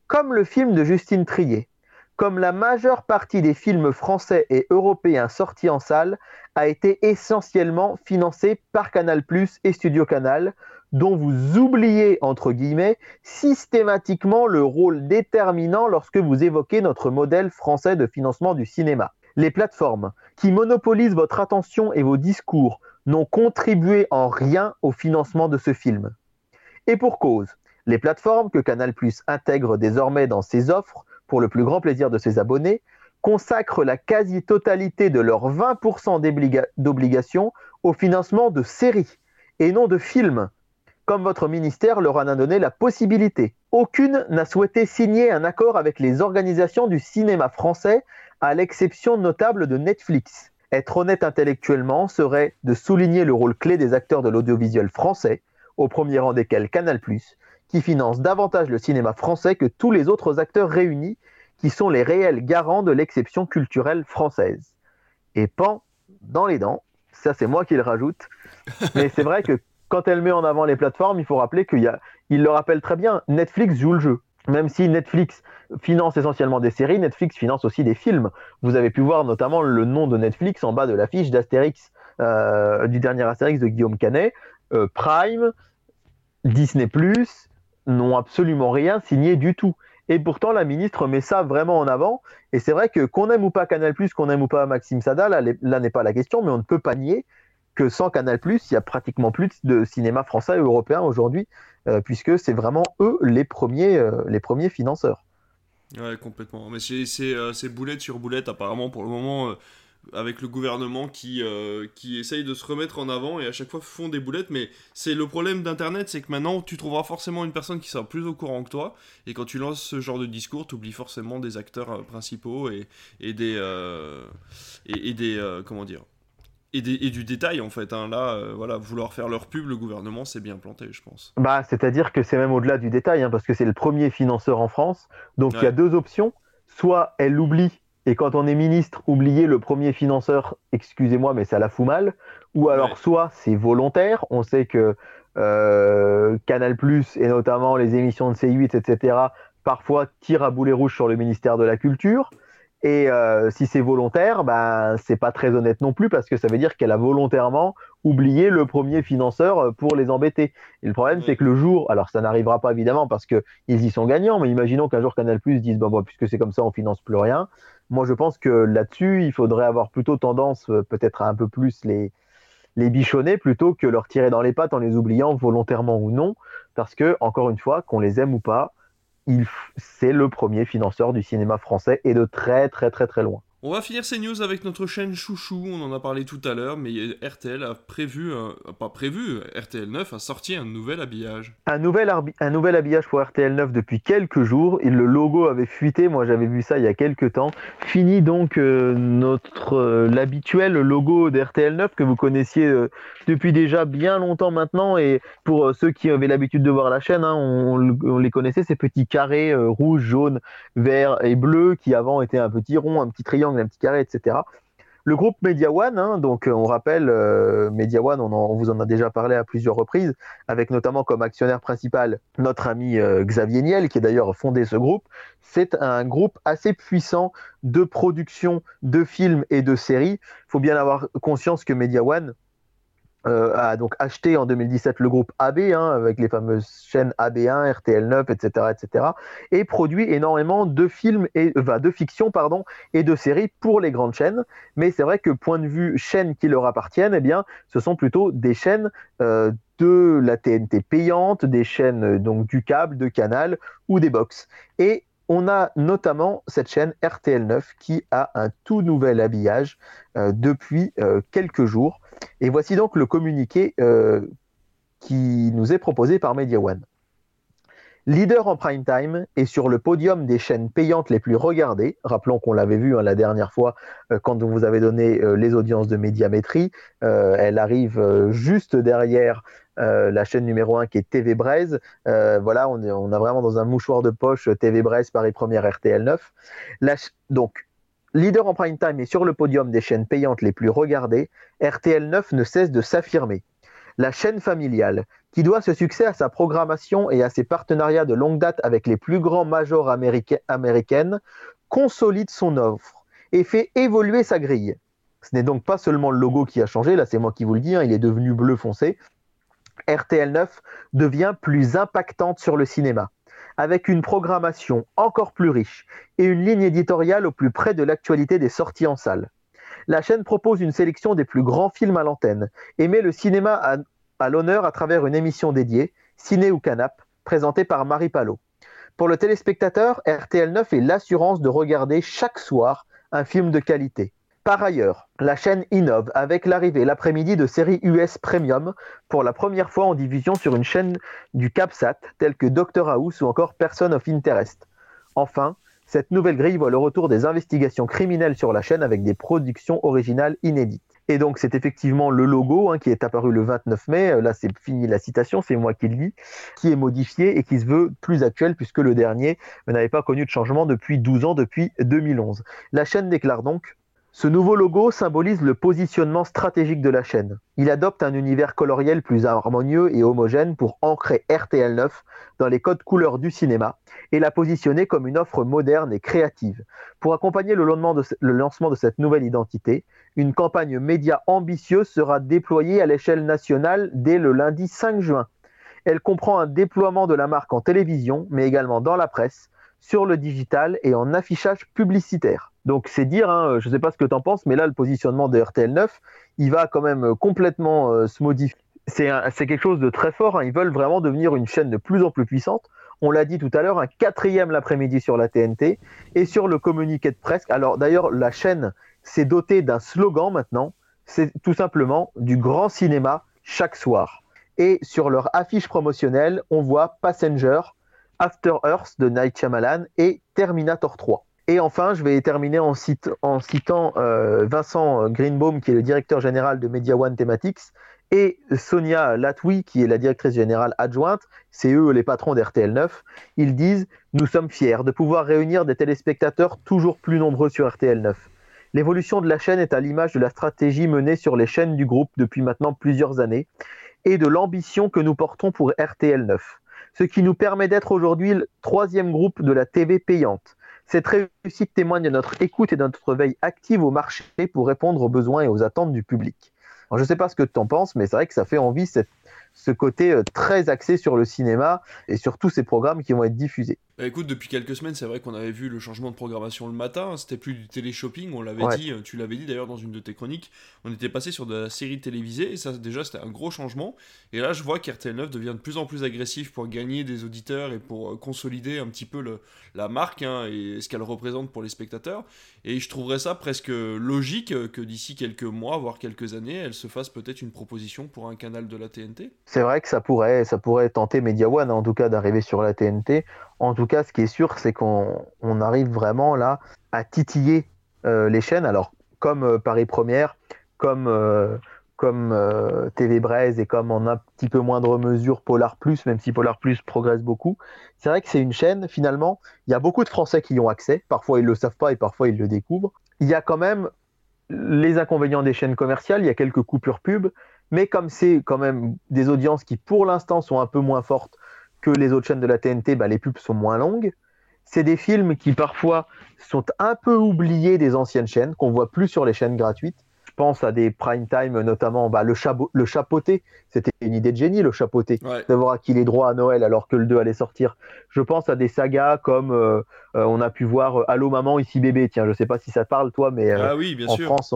Speaker 2: comme le film de Justine Trier, comme la majeure partie des films français et européens sortis en salle, a été essentiellement financé par Canal ⁇ et Studio Canal, dont vous oubliez, entre guillemets, systématiquement le rôle déterminant lorsque vous évoquez notre modèle français de financement du cinéma. Les plateformes qui monopolisent votre attention et vos discours n'ont contribué en rien au financement de ce film. Et pour cause, les plateformes que Canal intègre désormais dans ses offres pour le plus grand plaisir de ses abonnés, consacrent la quasi-totalité de leurs 20% d'obligations au financement de séries et non de films, comme votre ministère leur en a donné la possibilité. Aucune n'a souhaité signer un accord avec les organisations du cinéma français, à l'exception notable de Netflix. Être honnête intellectuellement serait de souligner le rôle clé des acteurs de l'audiovisuel français, au premier rang desquels Canal+, qui finance davantage le cinéma français que tous les autres acteurs réunis, qui sont les réels garants de l'exception culturelle française. Et pan dans les dents, ça c'est moi qui le rajoute, mais c'est vrai que quand elle met en avant les plateformes, il faut rappeler qu'il y a, il le rappelle très bien, Netflix joue le jeu. Même si Netflix finance essentiellement des séries, Netflix finance aussi des films. Vous avez pu voir notamment le nom de Netflix en bas de l'affiche d'Astérix, euh, du dernier Astérix de Guillaume Canet. Euh, Prime, Disney Plus n'ont absolument rien signé du tout. Et pourtant, la ministre met ça vraiment en avant. Et c'est vrai que qu'on aime ou pas Canal+, qu'on aime ou pas Maxime Sada, là, n'est pas la question, mais on ne peut pas nier que sans Canal+, il y a pratiquement plus de cinéma français et européen aujourd'hui, euh, puisque c'est vraiment eux les premiers, les premiers financeurs.
Speaker 1: Ouais, complètement. Mais c'est euh, boulette sur boulette, apparemment, pour le moment, avec le gouvernement qui, qui essaye de se remettre en avant et à chaque fois font des boulettes. Mais c'est le problème d'Internet, c'est que maintenant, tu trouveras forcément une personne qui sera plus au courant que toi. Et quand tu lances ce genre de discours, tu oublies forcément des acteurs principaux et, et des. et, des. comment dire et, du détail en fait. Hein. Là, euh, voilà, vouloir faire leur pub, le gouvernement s'est bien planté, je pense.
Speaker 2: Bah, c'est-à-dire que c'est même au-delà du détail, hein, parce que c'est le premier financeur en France. Donc il y a deux options. Soit elle l'oublie, et quand on est ministre, oublier le premier financeur, excusez-moi, mais ça la fout mal. Ou alors soit c'est volontaire. On sait que euh, Canal et notamment les émissions de C8, etc., parfois tirent à boulet rouge sur le ministère de la Culture. Et euh, si c'est volontaire, ben c'est pas très honnête non plus parce que ça veut dire qu'elle a volontairement oublié le premier financeur euh, pour les embêter. Et le problème, c'est que le jour, alors ça n'arrivera pas évidemment parce que ils y sont gagnants, mais imaginons qu'un jour Canal Plus dise bon, bon puisque c'est comme ça, on finance plus rien. Moi, je pense que là-dessus, il faudrait avoir plutôt tendance euh, peut-être à un peu plus les les bichonner plutôt que leur tirer dans les pattes en les oubliant volontairement ou non, parce que encore une fois, qu'on les aime ou pas, c'est le premier financeur du cinéma français et de très très très très loin.
Speaker 1: On va finir ces news avec notre chaîne Chouchou, on en a parlé tout à l'heure, mais RTL a prévu, pas prévu, RTL 9 a sorti un nouvel habillage.
Speaker 2: Un nouvel, un nouvel habillage pour RTL 9 depuis quelques jours, le logo avait fuité, moi j'avais vu ça il y a quelques temps. Fini donc euh, notre euh, l'habituel logo d'RTL 9 que vous connaissiez euh, depuis déjà bien longtemps maintenant, et pour ceux qui avaient l'habitude de voir la chaîne, hein, on, on, les connaissait, ces petits carrés rouge, jaune, vert et bleu qui avant étaient un petit rond, un petit triangle un petit carré, etc. Le groupe Media One, hein, donc euh, on rappelle, euh, Media One, on, vous en a déjà parlé à plusieurs reprises, avec notamment comme actionnaire principal notre ami euh, Xavier Niel, qui a d'ailleurs fondé ce groupe. C'est un groupe assez puissant de production de films et de séries. Il faut bien avoir conscience que Media One, euh, a donc acheté en 2017 le groupe AB, hein, avec les fameuses chaînes AB1, RTL9, etc., etc., et produit énormément de films et euh, de fiction pardon et de séries pour les grandes chaînes. Mais c'est vrai que point de vue chaînes qui leur appartiennent, eh bien, ce sont plutôt des chaînes euh, de la TNT payante, des chaînes donc du câble, de Canal ou des box. Et on a notamment cette chaîne RTL9 qui a un tout nouvel habillage depuis quelques jours. Et voici donc le communiqué euh, qui nous est proposé par Media One. Leader en prime time et sur le podium des chaînes payantes les plus regardées, rappelons qu'on l'avait vu hein, la dernière fois euh, quand on vous avait donné euh, les audiences de médiamétrie, elle arrive juste derrière la chaîne numéro 1 qui est TV Braise. voilà, on, a vraiment dans un mouchoir de poche TV Braise Paris Première RTL 9. donc Leader en prime time et sur le podium des chaînes payantes les plus regardées, RTL 9 ne cesse de s'affirmer. La chaîne familiale, qui doit ce succès à sa programmation et à ses partenariats de longue date avec les plus grands majors américaines, consolide son offre et fait évoluer sa grille. Ce n'est donc pas seulement le logo qui a changé, là c'est moi qui vous le dis, hein, il est devenu bleu foncé. RTL 9 devient plus impactante sur le cinéma avec une programmation encore plus riche et une ligne éditoriale au plus près de l'actualité des sorties en salle. La chaîne propose une sélection des plus grands films à l'antenne et met le cinéma à, l'honneur à travers une émission dédiée, Ciné ou Canap, présentée par Marie Palot. Pour le téléspectateur, RTL 9 est l'assurance de regarder chaque soir un film de qualité. Par ailleurs, la chaîne innove avec l'arrivée l'après-midi de séries US Premium pour la première fois en diffusion sur une chaîne du CapSat telle que Doctor House ou encore Person of Interest. Enfin, cette nouvelle grille voit le retour des investigations criminelles sur la chaîne avec des productions originales inédites. Et donc c'est effectivement le logo hein, qui est apparu le 29 mai, euh, là c'est fini la citation, c'est moi qui le lis, qui est modifié et qui se veut plus actuel puisque le dernier n'avait pas connu de changement depuis 12 ans, depuis 2011. La chaîne déclare donc ce nouveau logo symbolise le positionnement stratégique de la chaîne. Il adopte un univers coloriel plus harmonieux et homogène pour ancrer RTL9 dans les codes couleurs du cinéma et la positionner comme une offre moderne et créative. Pour accompagner le lancement de cette nouvelle identité, une campagne média ambitieuse sera déployée à l'échelle nationale dès le lundi 5 juin. Elle comprend un déploiement de la marque en télévision, mais également dans la presse, sur le digital et en affichage publicitaire. Donc c'est dire, hein, je ne sais pas ce que tu en penses, mais là le positionnement de RTL9, il va quand même complètement euh, se modifier. C'est quelque chose de très fort, hein. ils veulent vraiment devenir une chaîne de plus en plus puissante. On l'a dit tout à l'heure, un quatrième l'après-midi sur la TNT et sur le communiqué de presse. Alors d'ailleurs, la chaîne s'est dotée d'un slogan maintenant, c'est tout simplement du grand cinéma chaque soir. Et sur leur affiche promotionnelle, on voit Passenger, After Earth de Night Shyamalan et Terminator 3. Et enfin, je vais terminer en, citant euh, Vincent Greenbaum, qui est le directeur général de Media One Thematics, et Sonia Latwi, qui est la directrice générale adjointe. C'est eux les patrons d'RTL 9. Ils disent Nous sommes fiers de pouvoir réunir des téléspectateurs toujours plus nombreux sur RTL 9. L'évolution de la chaîne est à l'image de la stratégie menée sur les chaînes du groupe depuis maintenant plusieurs années et de l'ambition que nous portons pour RTL 9 ce qui nous permet d'être aujourd'hui le troisième groupe de la TV payante. Cette réussite témoigne de notre écoute et de notre veille active au marché pour répondre aux besoins et aux attentes du public. je ne sais pas ce que tu en penses, mais c'est vrai que ça fait envie ce côté euh, très axé sur le cinéma et sur tous ces programmes qui vont être diffusés.
Speaker 1: Bah écoute, depuis quelques semaines, c'est vrai qu'on avait vu le changement de programmation le matin, c'était plus du télé-shopping, on l'avait dit, euh, tu l'avais dit d'ailleurs dans une de tes chroniques, on était passé sur de la série télévisée, et ça déjà c'était un gros changement, et là je vois qu'RTL9 devient de plus en plus agressif pour gagner des auditeurs et pour euh, consolider un petit peu le, la marque hein, et ce qu'elle représente pour les spectateurs, et je trouverais ça presque logique que d'ici quelques mois, voire quelques années, elle se fasse peut-être une proposition pour un canal de la TNT
Speaker 2: c'est vrai que ça pourrait, ça pourrait tenter Media One, en tout cas, d'arriver sur la TNT. En tout cas, ce qui est sûr, c'est qu'on arrive vraiment là à titiller euh, les chaînes. Alors, comme euh, Paris Première, comme, euh, TV Braise et comme en un petit peu moindre mesure Polar Plus, même si Polar Plus progresse beaucoup. C'est vrai que c'est une chaîne, finalement, il y a beaucoup de Français qui y ont accès. Parfois, ils ne le savent pas et parfois, ils le découvrent. Il y a quand même les inconvénients des chaînes commerciales, il y a quelques coupures pub, mais comme c'est quand même des audiences qui, pour l'instant, sont un peu moins fortes que les autres chaînes de la TNT, bah, les pubs sont moins longues. C'est des films qui parfois sont un peu oubliés des anciennes chaînes, qu'on voit plus sur les chaînes gratuites. Je pense à des prime time, notamment bah, le, le chapeauté. C'était une idée de génie, le chapeauté, d'avoir acquis les droits à Noël alors que le 2 allait sortir. Je pense à des sagas comme euh, euh, on a pu voir euh, Allô maman, ici bébé. Tiens, je sais pas si ça te parle, toi, mais
Speaker 1: ah
Speaker 2: en France,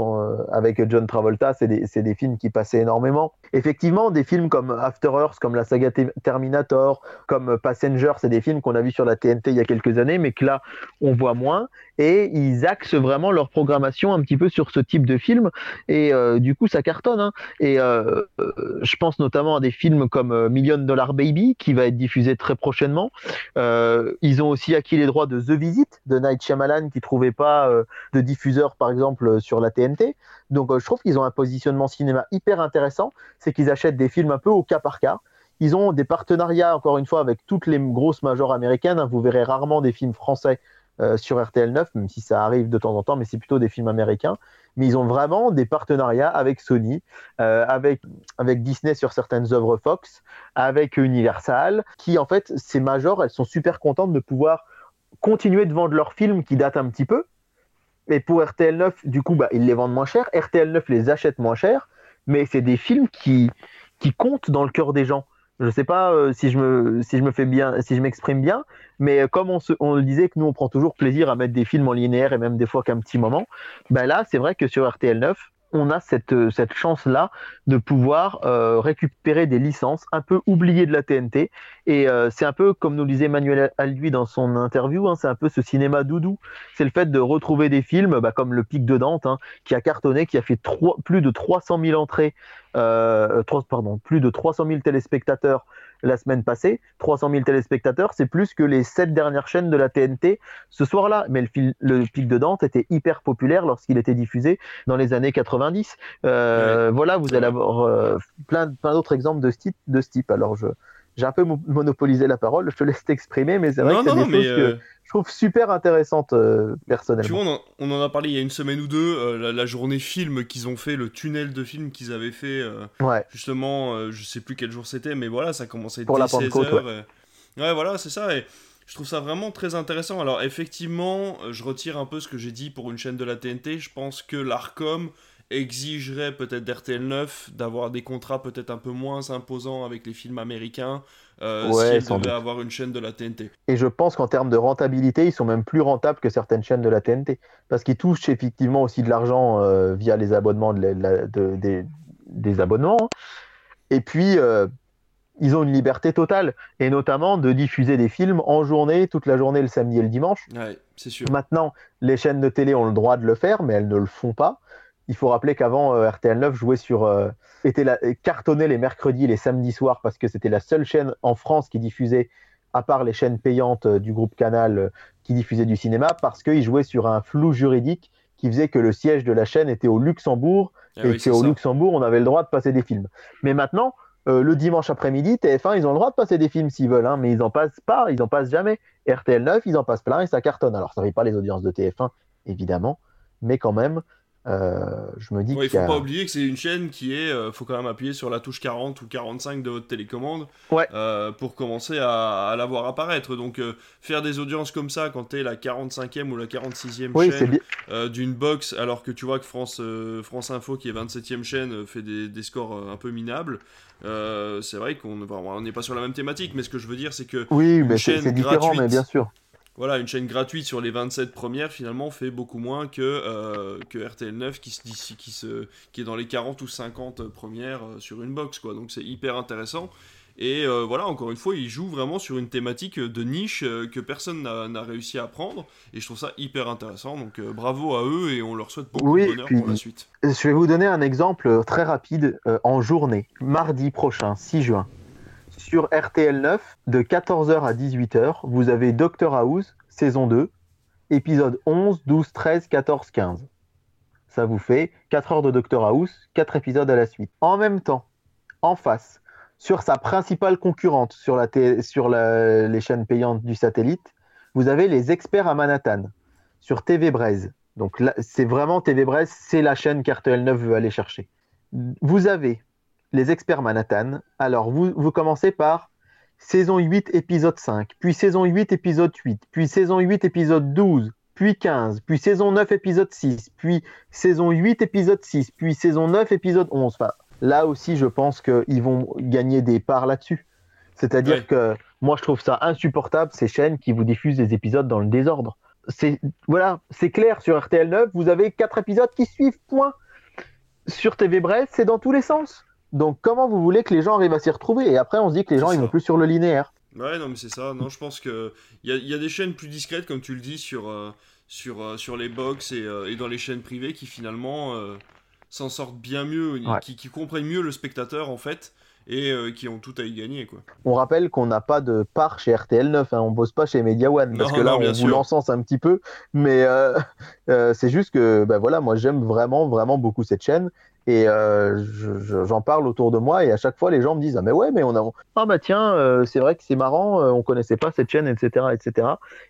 Speaker 2: avec John Travolta, c'est des, des, films qui passaient énormément. Effectivement, des films comme After Earth, comme la saga Terminator, comme Passenger, c'est des films qu'on a vus sur la TNT il y a quelques années, mais que là, on voit moins. Et ils axent vraiment leur programmation un petit peu sur ce type de film. Et du coup, ça cartonne. Hein. Et je pense notamment à des films comme Million Dollar Baby, qui va être diffusé très prochainement. ils ont aussi acquis les droits de The Visit de Night Shyamalan qui trouvait pas euh, de diffuseur par exemple sur la TNT. Donc euh, je trouve qu'ils ont un positionnement cinéma hyper intéressant, c'est qu'ils achètent des films un peu au cas par cas. Ils ont des partenariats encore une fois avec toutes les grosses majors américaines. Vous verrez rarement des films français euh, sur RTL 9, même si ça arrive de temps en temps, mais c'est plutôt des films américains. Mais ils ont vraiment des partenariats avec Sony, avec, avec Disney sur certaines œuvres Fox, avec Universal, qui en fait, ces majors, elles sont super contentes de pouvoir continuer de vendre leurs films qui datent un petit peu. Et pour RTL9, du coup, bah, ils les vendent moins cher. RTL9 les achète moins cher. Mais c'est des films qui, qui comptent dans le cœur des gens. Je sais pas euh, si je me si je me fais bien, si je m'exprime bien, mais comme on, se, on le disait que nous on prend toujours plaisir à mettre des films en linéaire et même des fois qu'un petit moment, ben là c'est vrai que sur RTL9 on a cette, euh, cette chance-là de pouvoir euh, récupérer des licences un peu oubliées de la TNT. Et euh, c'est un peu, comme nous disait Manuel Alduy dans son interview, hein, c'est un peu ce cinéma doudou. C'est le fait de retrouver des films bah, comme Le Pic de Dante, hein, qui a cartonné, qui a fait plus de 300 000 entrées, euh, 3, pardon, plus de 300 000 téléspectateurs la semaine passée. 300 000 téléspectateurs, c'est plus que les sept dernières chaînes de la TNT ce soir-là. Mais le, le, Pic de Dante était hyper populaire lorsqu'il était diffusé dans les années 90. Euh, Voilà, vous allez avoir euh, plein, plein d'autres exemples de ce type. De ce type. Alors, je, j'ai un peu monopolisé la parole, je te laisse t'exprimer, mais c'est vrai que c'est des choses que euh, je trouve super intéressantes euh, personnellement.
Speaker 1: Tu vois, on, en a parlé il y a une semaine ou deux, euh, la, journée film qu'ils ont fait, le tunnel de film qu'ils avaient fait,
Speaker 2: ouais.
Speaker 1: justement, je sais plus quel jour c'était, mais voilà, ça commençait
Speaker 2: Pour
Speaker 1: dès
Speaker 2: la 16 heures.
Speaker 1: Ouais. ouais. voilà, c'est ça. Et je trouve ça vraiment très intéressant. Alors, effectivement, je retire un peu ce que j'ai dit pour une chaîne de la TNT. Je pense que l'ARCOM exigerait peut-être d'RTL 9 d'avoir des contrats peut-être un peu moins imposants avec les films américains euh,
Speaker 2: ouais,
Speaker 1: s'ils devaient avoir une chaîne de la TNT.
Speaker 2: Et je pense qu'en termes de rentabilité, ils sont même plus rentables que certaines chaînes de la TNT parce qu'ils touchent effectivement aussi de l'argent euh, via les abonnements de, de, des, des, abonnements. Hein. Et puis, euh, ils ont une liberté totale, et notamment de diffuser des films en journée, toute la journée, le samedi et le dimanche.
Speaker 1: Ouais, c'est sûr.
Speaker 2: Maintenant, les chaînes de télé ont le droit de le faire, mais elles ne le font pas. Il faut rappeler qu'avant, euh, RTL 9 jouait sur, euh, était la, cartonnait les mercredis et les samedis soirs parce que c'était la seule chaîne en France qui diffusait, à part les chaînes payantes euh, du groupe Canal qui diffusaient du cinéma, parce qu'ils jouaient sur un flou juridique qui faisait que le siège de la chaîne était au Luxembourg
Speaker 1: Ah
Speaker 2: et
Speaker 1: oui, c'est
Speaker 2: qu'au. Luxembourg, on avait le droit de passer des films. Mais maintenant, euh, le dimanche après-midi, TF1, ils ont le droit de passer des films s'ils veulent, hein, mais ils en passent pas, ils en passent jamais. RTL 9, ils en passent plein et ça cartonne. Alors, ça ne fait pas les audiences de TF1, évidemment, mais quand même, euh, je me dis
Speaker 1: Ouais, il
Speaker 2: qu'il
Speaker 1: faut
Speaker 2: a-
Speaker 1: pas oublier que c'est une chaîne qui est. euh, faut quand même appuyer sur la touche 40 ou 45 de votre télécommande
Speaker 2: Ouais.
Speaker 1: euh, pour commencer à, à la voir apparaître. Donc, euh, faire des audiences comme ça quand t'es la 45e ou la 46e
Speaker 2: Oui, c'est
Speaker 1: chaîne d'une box, alors que tu vois que France, France Info, qui est 27e chaîne, fait des, des scores un peu minables. c'est vrai qu'on enfin, on n'est pas sur la même thématique, mais ce que je veux dire, c'est que
Speaker 2: Oui, mais c'est différent,
Speaker 1: gratuite.
Speaker 2: mais bien sûr.
Speaker 1: Voilà, une chaîne gratuite sur les 27 premières, finalement, fait beaucoup moins que, euh, que RTL 9 qui, se, dit- qui, se, qui est dans les 40 ou 50 premières euh, sur une box, quoi. Donc c'est hyper intéressant. Et euh, voilà, encore une fois, ils jouent vraiment sur une thématique de niche euh, que personne n'a réussi à prendre. Et je trouve ça hyper intéressant. Donc euh, bravo à eux et on leur souhaite beaucoup
Speaker 2: Oui,
Speaker 1: de bonheur
Speaker 2: puis-
Speaker 1: pour la suite.
Speaker 2: Je vais vous donner un exemple très rapide en journée, mardi prochain, 6 juin. Sur RTL 9, de 14h à 18h, vous avez Doctor House, saison 2, épisode 11, 12, 13, 14, 15. Ça vous fait 4 heures de Doctor House, 4 épisodes à la suite. En même temps, en face, sur sa principale concurrente sur, la sur les chaînes payantes du satellite, vous avez les experts à Manhattan sur TV Braise. Donc c'est vraiment TV Braise, c'est la chaîne qu'RTL 9 veut aller chercher. Vous avez les experts Manhattan. Alors, vous, vous commencez par saison 8, épisode 5, puis saison 8, épisode 8, puis saison 8, épisode 12, puis 15, puis saison 9, épisode 6, puis saison 8, épisode 6, puis saison 9, épisode 11. Enfin, là aussi, je pense qu'ils vont gagner des parts là-dessus. C'est-à-dire que moi, je trouve ça insupportable, ces chaînes qui vous diffusent des épisodes dans le désordre. C'est voilà, c'est clair sur RTL 9, vous avez quatre épisodes qui suivent, point. Sur TV Brest, c'est dans tous les sens. Donc comment vous voulez que les gens arrivent à s'y retrouver? Et après, on se dit que les gens
Speaker 1: C'est
Speaker 2: ils
Speaker 1: ça.
Speaker 2: vont plus sur le linéaire.
Speaker 1: Ouais, non, mais c'est ça. Non, je pense que il y a, il y a des chaînes plus discrètes, comme tu le dis, sur, euh, sur, euh, sur les box et, euh, et dans les chaînes privées qui finalement s'en sortent bien mieux,
Speaker 2: Ouais.
Speaker 1: qui, qui comprennent mieux le spectateur en fait, et qui ont tout à y gagner, quoi.
Speaker 2: On rappelle qu'on n'a pas de part chez RTL 9, hein, on bosse pas chez Media One parce
Speaker 1: Non,
Speaker 2: que là
Speaker 1: non,
Speaker 2: on vous l'encense un petit peu, mais c'est juste que ben voilà, moi j'aime vraiment vraiment beaucoup cette chaîne et euh, je- je- j'en parle autour de moi et à chaque fois les gens me disent ah mais ouais mais on a ah bah tiens euh, c'est vrai que c'est marrant, euh, on connaissait pas cette chaîne etc etc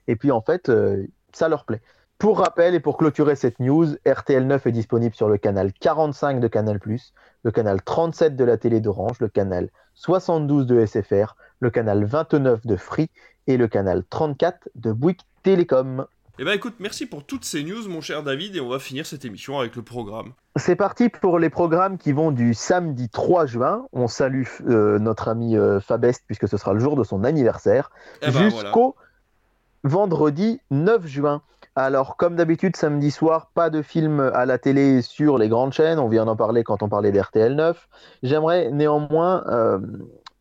Speaker 2: et puis en fait euh, ça leur plaît. Pour rappel et pour clôturer cette news, RTL 9 est disponible sur le canal 45 de Canal+, le canal 37 de la télé d'Orange, le canal 72 de SFR, le canal 29 de Free et le canal 34 de Bouygues Télécom.
Speaker 1: Eh ben écoute, merci pour toutes ces news, mon cher David, et on va finir cette émission avec le programme.
Speaker 2: C'est parti pour les programmes qui vont du samedi 3 juin. On salue euh, notre ami euh, Fabest puisque ce sera le jour de son anniversaire.
Speaker 1: Eh ben voilà.
Speaker 2: jusqu'au vendredi 9 juin. Alors, comme d'habitude, samedi soir, pas de film à la télé sur les grandes chaînes. On vient d'en parler quand on parlait d'RTL 9. J'aimerais néanmoins euh,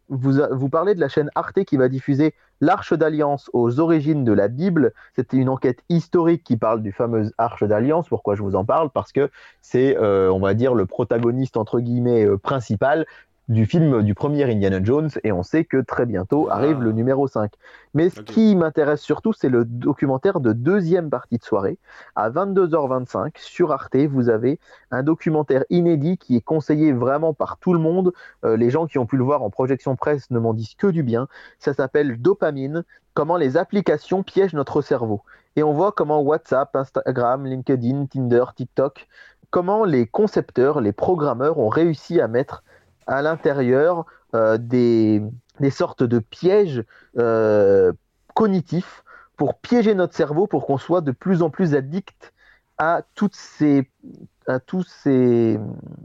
Speaker 2: vous, vous parler de la chaîne Arte qui va diffuser L'Arche d'Alliance aux origines de la Bible. C'était une enquête historique qui parle du fameux Arche d'Alliance. Pourquoi je vous en parle? Parce que c'est, euh, on va dire, le protagoniste, entre guillemets, euh, principal du film du premier Indiana Jones et on sait que très bientôt
Speaker 1: Ah.
Speaker 2: arrive le numéro 5. Mais ce qui m'intéresse surtout, c'est le documentaire de deuxième partie de soirée. À 22h25 sur Arte, vous avez un documentaire inédit qui est conseillé vraiment par tout le monde. Euh, les gens qui ont pu le voir en projection presse ne m'en disent que du bien. Ça s'appelle Dopamine, comment les applications piègent notre cerveau. Et on voit comment WhatsApp, Instagram, LinkedIn, Tinder, TikTok, comment les concepteurs, les programmeurs ont réussi à mettre à l'intérieur euh, des, des sortes de pièges euh, cognitifs pour piéger notre cerveau pour qu'on soit de plus en plus addict à toutes ces à tous ces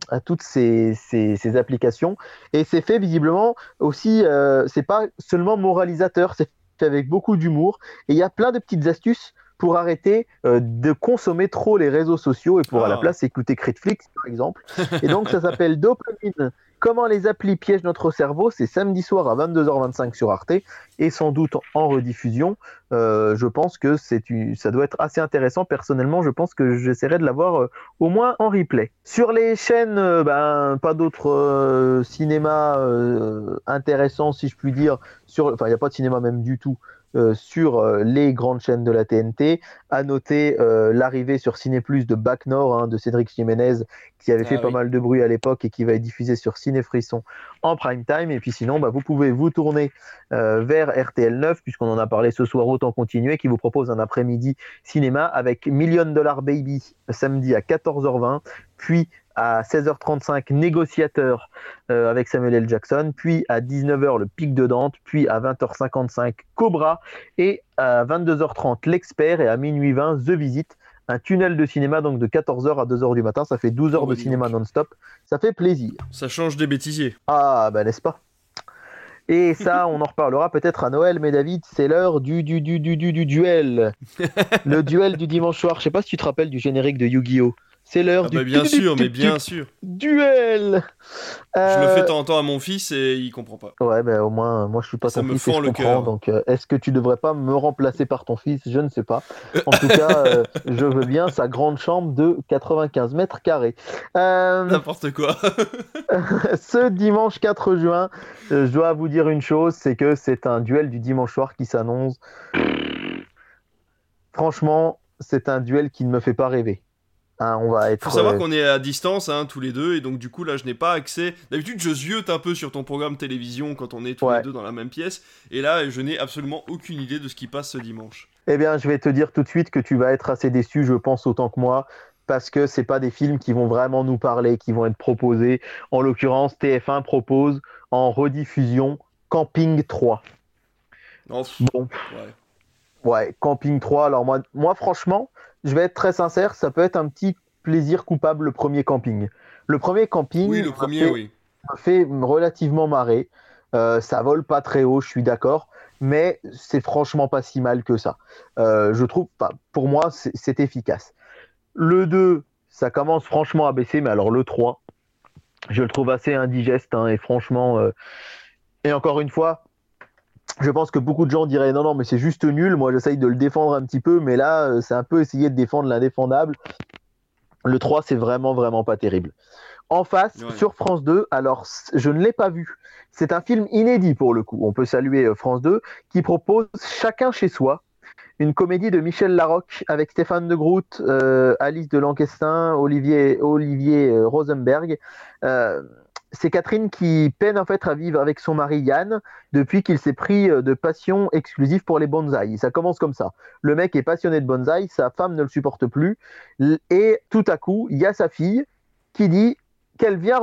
Speaker 2: à toutes ces, ces, ces applications. Et c'est fait visiblement aussi euh, c'est pas seulement moralisateur c'est fait avec beaucoup d'humour. Et il y a plein de petites astuces pour arrêter euh, de consommer trop les réseaux sociaux et pour à la
Speaker 1: Ah.
Speaker 2: place écouter Critflix par exemple. Et donc ça s'appelle Dopamine Comment les applis piègent notre cerveau C'est samedi soir à 22h25 sur Arte et sans doute en rediffusion. Euh, je pense que ça doit être assez intéressant. Personnellement, je pense que j'essaierai de l'avoir euh, au moins en replay. Sur les chaînes, euh, ben, pas d'autres cinémas intéressants, si je puis dire. Enfin, il n'y a pas de cinéma même du tout. Euh, sur euh, les grandes chaînes de la TNT, à noter euh, l'arrivée sur Ciné Plus de Bac Nord hein, de Cédric Jiménez qui avait
Speaker 1: Ah
Speaker 2: fait pas
Speaker 1: oui.
Speaker 2: mal de bruit à l'époque et qui va être diffusé sur Ciné Frisson en prime time. Et puis sinon, bah, vous pouvez vous tourner euh, vers RTL 9, puisqu'on en a parlé ce soir, autant continuer, qui vous propose un après-midi cinéma avec Million Dollar Baby samedi à 14h20, puis à 16h35 Négociateur euh, avec Samuel L. Jackson, puis à 19h Le Pic de Dante, puis à 20h55 Cobra, et à 22h30 L'Expert, et à minuit 20 The Visit. Un tunnel de cinéma donc de 14h à 2h du matin, ça fait 12 heures
Speaker 1: Oh,
Speaker 2: de cinéma non-stop, ça fait plaisir.
Speaker 1: Ça change des bêtisiers.
Speaker 2: Ah, bah n'est-ce pas? Et ça, on en reparlera peut-être à Noël, mais David, c'est l'heure du, du, du, du, du, du duel. Le duel du dimanche soir. Je sais pas si tu te rappelles du générique de Yu-Gi-Oh! C'est l'heure
Speaker 1: Ah
Speaker 2: du
Speaker 1: bah bien
Speaker 2: du-
Speaker 1: sûr,
Speaker 2: du-
Speaker 1: mais bien sûr.
Speaker 2: duel.
Speaker 1: Je le
Speaker 2: Euh,
Speaker 1: fais de temps en temps à mon fils et il comprend pas.
Speaker 2: Ouais, bah, au moins, moi je suis pas
Speaker 1: Ça
Speaker 2: ton
Speaker 1: me
Speaker 2: fils et
Speaker 1: fend
Speaker 2: je
Speaker 1: le
Speaker 2: comprends.
Speaker 1: cœur.
Speaker 2: Donc, euh, est-ce que tu devrais pas me remplacer par ton fils? Je ne sais pas. En tout cas, euh, je veux bien sa grande chambre de 95 mètres carrés. Euh,
Speaker 1: N'importe quoi.
Speaker 2: ce dimanche 4 juin, euh, je dois vous dire une chose, c'est que c'est un duel du dimanche soir qui s'annonce. Franchement, c'est un duel qui ne me fait pas rêver. Hein, on va être.
Speaker 1: Faut savoir
Speaker 2: euh,
Speaker 1: qu'on est à distance, hein, tous les deux, et donc du coup là je n'ai pas accès. D'habitude je ziote un peu sur ton programme télévision quand on est tous
Speaker 2: Ouais.
Speaker 1: les deux dans la même pièce, et là je n'ai absolument aucune idée de ce qui passe ce dimanche.
Speaker 2: Eh bien, je vais te dire tout de suite que tu vas être assez déçu, je pense, autant que moi, parce que c'est pas des films qui vont vraiment nous parler, qui vont être proposés. En l'occurrence, TF1 propose en rediffusion Camping 3.
Speaker 1: Non, pff,
Speaker 2: Bon,
Speaker 1: ouais.
Speaker 2: ouais, Camping 3. Alors moi, moi, franchement, je vais être très sincère, ça peut être un petit plaisir coupable le premier Camping. Le premier Camping
Speaker 1: Oui, le premier,
Speaker 2: fait-
Speaker 1: oui.
Speaker 2: fait relativement marrer. Euh, ça vole pas très haut, je suis d'accord, mais c'est franchement pas si mal que ça. Euh, je trouve, pour moi, c'est c'est efficace. Le 2, ça commence franchement à baisser, mais alors le 3, je le trouve assez indigeste, hein, et franchement, euh, et encore une fois, je pense que beaucoup de gens diraient non, non, mais c'est juste nul. Moi, j'essaye de le défendre un petit peu, mais là, euh, c'est un peu essayer de défendre l'indéfendable. Le 3, c'est vraiment, vraiment pas terrible. En face,
Speaker 1: Ouais.
Speaker 2: sur France 2, alors je ne l'ai pas vu. C'est un film inédit pour le coup. On peut saluer euh, France 2 qui propose Chacun chez soi, une comédie de Michel Larocque avec Stéphane de Groot, euh, Alice de Lanquestin, Olivier, Olivier Rosenberg. Euh, c'est Catherine qui peine en fait à vivre avec son mari Yann depuis qu'il s'est pris euh, de passion exclusive pour les bonsaïs. Ça commence comme ça. Le mec est passionné de bonsaï, sa femme ne le supporte plus, et tout à coup, il y a sa fille qui dit qu'elle vient,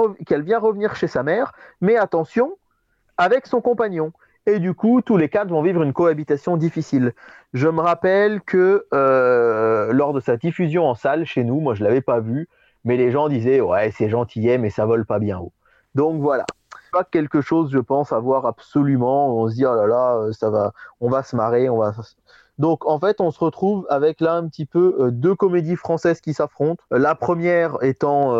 Speaker 2: revenir chez sa mère, mais attention, avec son compagnon. Et du coup, tous les quatre vont vivre une cohabitation difficile. Je me rappelle que euh, lors de sa diffusion en salle chez nous, moi je l'avais pas vu, mais les gens disaient ouais c'est gentillet, mais ça vole pas bien haut. Donc voilà, pas quelque chose, je pense, à voir absolument. On se dit oh là là, euh, ça va, on va se marrer, on va. Donc en fait, on se retrouve avec là un petit peu euh, deux comédies françaises qui s'affrontent. Euh, La première étant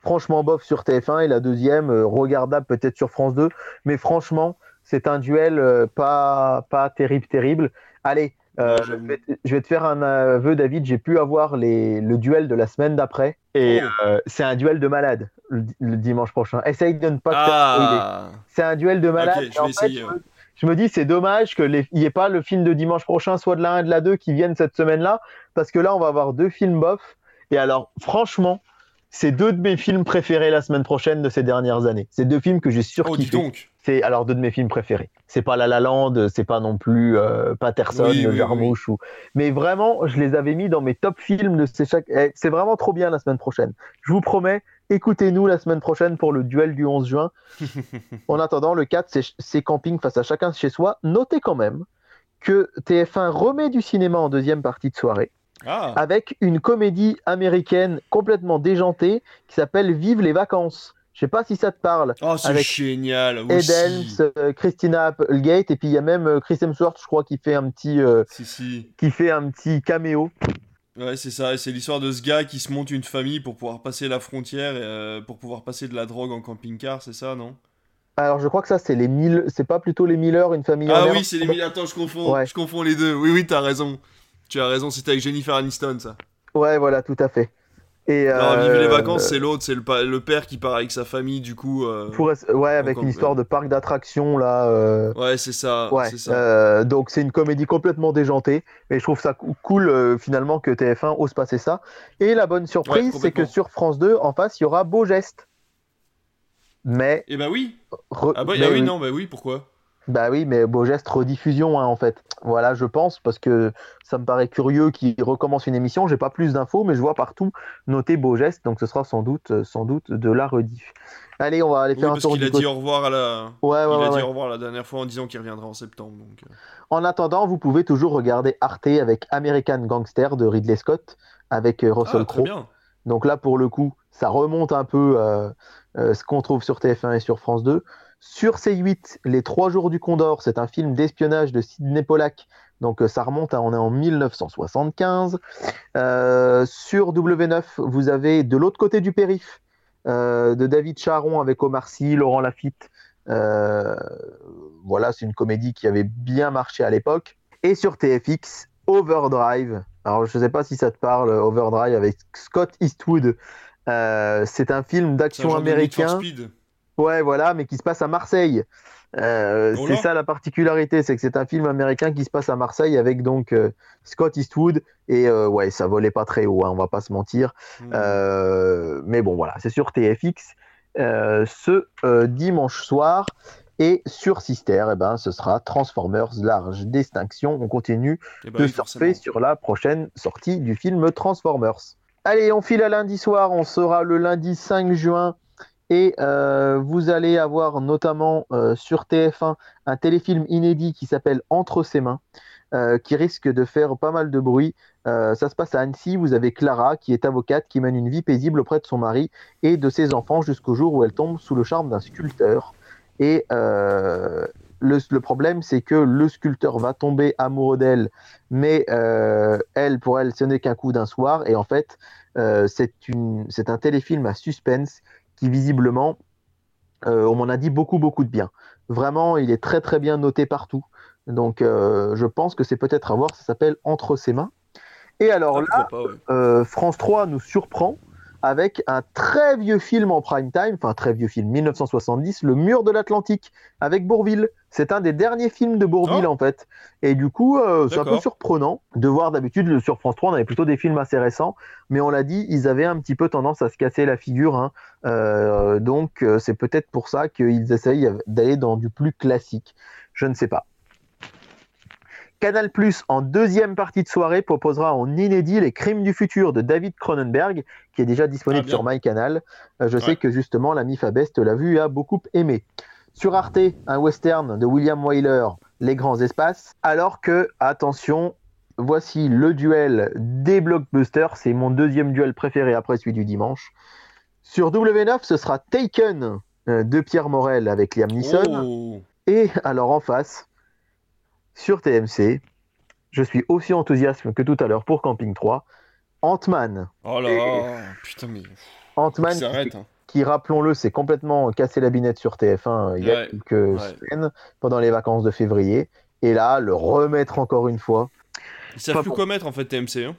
Speaker 2: franchement bof sur TF1 et la deuxième regardable peut-être sur France 2. Mais franchement, c'est un duel pas, pas terrible, terrible. Allez, euh, je, vais, je vais te faire un aveu, David. J'ai pu avoir les, le duel de la semaine d'après. Et
Speaker 1: Oh.
Speaker 2: euh, c'est un duel de malade le, le dimanche prochain. Essaye de ne pas te.
Speaker 1: Ah
Speaker 2: C'est un duel de malade.
Speaker 1: Je
Speaker 2: fait, me, je me dis, c'est dommage qu'il n'y ait pas le film de dimanche prochain, soit de la 1 et de la 2 qui viennent cette semaine-là, parce que là, on va avoir deux films bof. Et alors, franchement, c'est deux de mes films préférés la semaine prochaine de ces dernières années. C'est deux films que j'ai
Speaker 1: Oh,
Speaker 2: surkiffé.
Speaker 1: donc
Speaker 2: c'est alors deux de mes films préférés. C'est pas La La Land, c'est pas non plus euh, Patterson,
Speaker 1: Oui,
Speaker 2: ou. Mais vraiment, je les avais mis dans mes top films de ces chaque. Eh, c'est vraiment trop bien la semaine prochaine. Je vous promets. Écoutez-nous la semaine prochaine pour le duel du 11 juin. en attendant, le 4, c'est- c'est camping face à chacun chez soi. Notez quand même que TF1 remet du cinéma en deuxième partie de soirée
Speaker 1: Ah
Speaker 2: avec une comédie américaine complètement déjantée qui s'appelle Vive les vacances. Je sais pas si ça te parle.
Speaker 1: Oh, c'est génial
Speaker 2: Ed
Speaker 1: aussi.
Speaker 2: Helms, euh, Christina Applegate, et puis il y a même euh, Chris Hemsworth, je crois, qui fait un petit, euh,
Speaker 1: Si, si.
Speaker 2: qui fait un petit caméo.
Speaker 1: Ouais, c'est ça. C'est l'histoire de ce gars qui se monte une famille pour pouvoir passer la frontière, et, euh, pour pouvoir passer de la drogue en camping-car, c'est ça, non?
Speaker 2: Alors je crois que ça c'est les mille, c'est pas plutôt les Miller, une famille
Speaker 1: Ah oui, c'est les mille. Attends, je confonds.
Speaker 2: Ouais.
Speaker 1: Je confonds les deux. Oui, oui, t'as raison. Tu as raison, c'était avec Jennifer Aniston, ça.
Speaker 2: Ouais, voilà, tout à fait. Et
Speaker 1: Non,
Speaker 2: euh,
Speaker 1: Vivre les vacances, c'est l'autre, c'est le, père qui part avec sa famille, du coup. euh,
Speaker 2: pour- ouais, avec une histoire de parc d'attractions là. euh,
Speaker 1: Ouais, c'est ça.
Speaker 2: Ouais,
Speaker 1: ça.
Speaker 2: donc c'est une comédie complètement déjantée, et je trouve ça cool finalement que TF1 ose passer ça. Et la bonne
Speaker 1: Ouais,
Speaker 2: surprise, c'est que sur France 2, en face, il y aura Beau Geste. Mais,
Speaker 1: Et bah oui.
Speaker 2: re-
Speaker 1: Ah bah
Speaker 2: mais
Speaker 1: ah oui,
Speaker 2: oui.
Speaker 1: non, bah oui, pourquoi?
Speaker 2: Bah oui, mais Beau Geste rediffusion hein, en fait. Voilà, je pense, parce que ça me paraît curieux qu'il recommence une émission. J'ai pas plus d'infos, mais je vois partout noter Beau Geste, donc ce sera sans doute, euh, sans doute de la rediff. Allez, on va aller
Speaker 1: Oui,
Speaker 2: faire un
Speaker 1: parce
Speaker 2: tour
Speaker 1: qu'il
Speaker 2: du
Speaker 1: a dit au revoir à la.
Speaker 2: Ouais, ouais,
Speaker 1: il
Speaker 2: ouais,
Speaker 1: a dit au revoir la dernière fois en disant qu'il reviendra en septembre. Donc, euh.
Speaker 2: En attendant, vous pouvez toujours regarder Arte avec American Gangster de Ridley Scott avec euh, Russell
Speaker 1: Ah,
Speaker 2: Crowe.
Speaker 1: bien.
Speaker 2: Donc là, pour le coup, ça remonte un peu euh, euh, ce qu'on trouve sur TF1 et sur France 2. Sur C8, Les Trois Jours du Condor, c'est un film d'espionnage de Sidney Pollack. Donc euh, ça remonte, à, on est en 1975. Euh, sur W9, vous avez De l'autre côté du périph' euh, de David Charon avec Omar Sy, Laurent Lafitte. Euh, voilà, c'est une comédie qui avait bien marché à l'époque. Et sur TFX, Overdrive. Alors, je ne sais pas si ça te parle, Overdrive avec Scott Eastwood. C'est un film d'action
Speaker 1: genre de
Speaker 2: Ouais, voilà, mais qui se passe à Marseille. Euh,
Speaker 1: Oh
Speaker 2: c'est ça la particularité, c'est que c'est un film américain qui se passe à Marseille avec donc euh, Scott Eastwood et euh, ouais, ça volait pas très haut, hein, on va pas se mentir.
Speaker 1: Hmm.
Speaker 2: Mais bon, voilà, c'est sur TFX ce dimanche soir. Et sur Sister, eh ben, ce sera Transformers Large Distinction. On continue
Speaker 1: Eh bah
Speaker 2: de
Speaker 1: oui,
Speaker 2: surfer
Speaker 1: forcément.
Speaker 2: sur la prochaine sortie du film Transformers. Allez, on file à lundi soir. On sera le lundi 5 juin. Et euh, vous allez avoir notamment euh, sur TF1 un téléfilm inédit qui s'appelle Entre ses mains, euh, qui risque de faire pas mal de bruit. Ça se passe à Annecy. Vous avez Clara, qui est avocate, qui mène une vie paisible auprès de son mari et de ses enfants jusqu'au jour où elle tombe sous le charme d'un sculpteur. Et le, problème, c'est que le sculpteur va tomber amoureux d'elle, mais elle, pour elle, ce n'est qu'un coup d'un soir. Et en fait, c'est un téléfilm à suspense qui, visiblement, euh, on m'en a dit beaucoup, beaucoup de bien. Vraiment, il est très, très bien noté partout. Donc, euh, je pense que c'est peut-être à voir. Ça s'appelle Entre ses mains. Et alors
Speaker 1: Ah,
Speaker 2: là,
Speaker 1: pourquoi pas, ouais.
Speaker 2: euh, France 3 nous surprend avec un très vieux film en prime time, enfin très vieux film, 1970, Le Mur de l'Atlantique, avec Bourville. C'est un des derniers films de Bourville
Speaker 1: Oh.
Speaker 2: en fait. Et du coup, euh, c'est un peu surprenant de voir d'habitude sur France 3, on avait plutôt des films assez récents, mais on l'a dit, ils avaient un petit peu tendance à se casser la figure. hein. Euh, donc euh, c'est peut-être pour ça qu'ils essayent d'aller dans du plus classique. Je ne sais pas. Canal Plus en deuxième partie de soirée proposera en inédit Les Crimes du futur de David Cronenberg, qui est déjà disponible
Speaker 1: Ah,
Speaker 2: sur MyCanal. Euh, je sais que justement l'ami Fabest l'a vu et a beaucoup aimé. Sur Arte, un western de William Wyler, Les Grands Espaces. Alors que, attention, voici le duel des blockbusters. C'est mon deuxième duel préféré après celui du dimanche. Sur W9, ce sera Taken euh, de Pierre Morel avec Liam Neeson.
Speaker 1: Oh.
Speaker 2: Et alors en face, sur TMC, je suis aussi enthousiaste que tout à l'heure pour Camping 3. Ant-Man.
Speaker 1: Oh là, putain, mais.
Speaker 2: Ant-Man
Speaker 1: Qui hein.
Speaker 2: qui, rappelons-le, s'est complètement cassé la binette sur TF1 euh, il y a
Speaker 1: Ouais,
Speaker 2: quelques
Speaker 1: ouais.
Speaker 2: semaines, pendant les vacances de février. Et là, le remettre encore une fois.
Speaker 1: Ils savent plus quoi mettre en fait, TMC. Hein.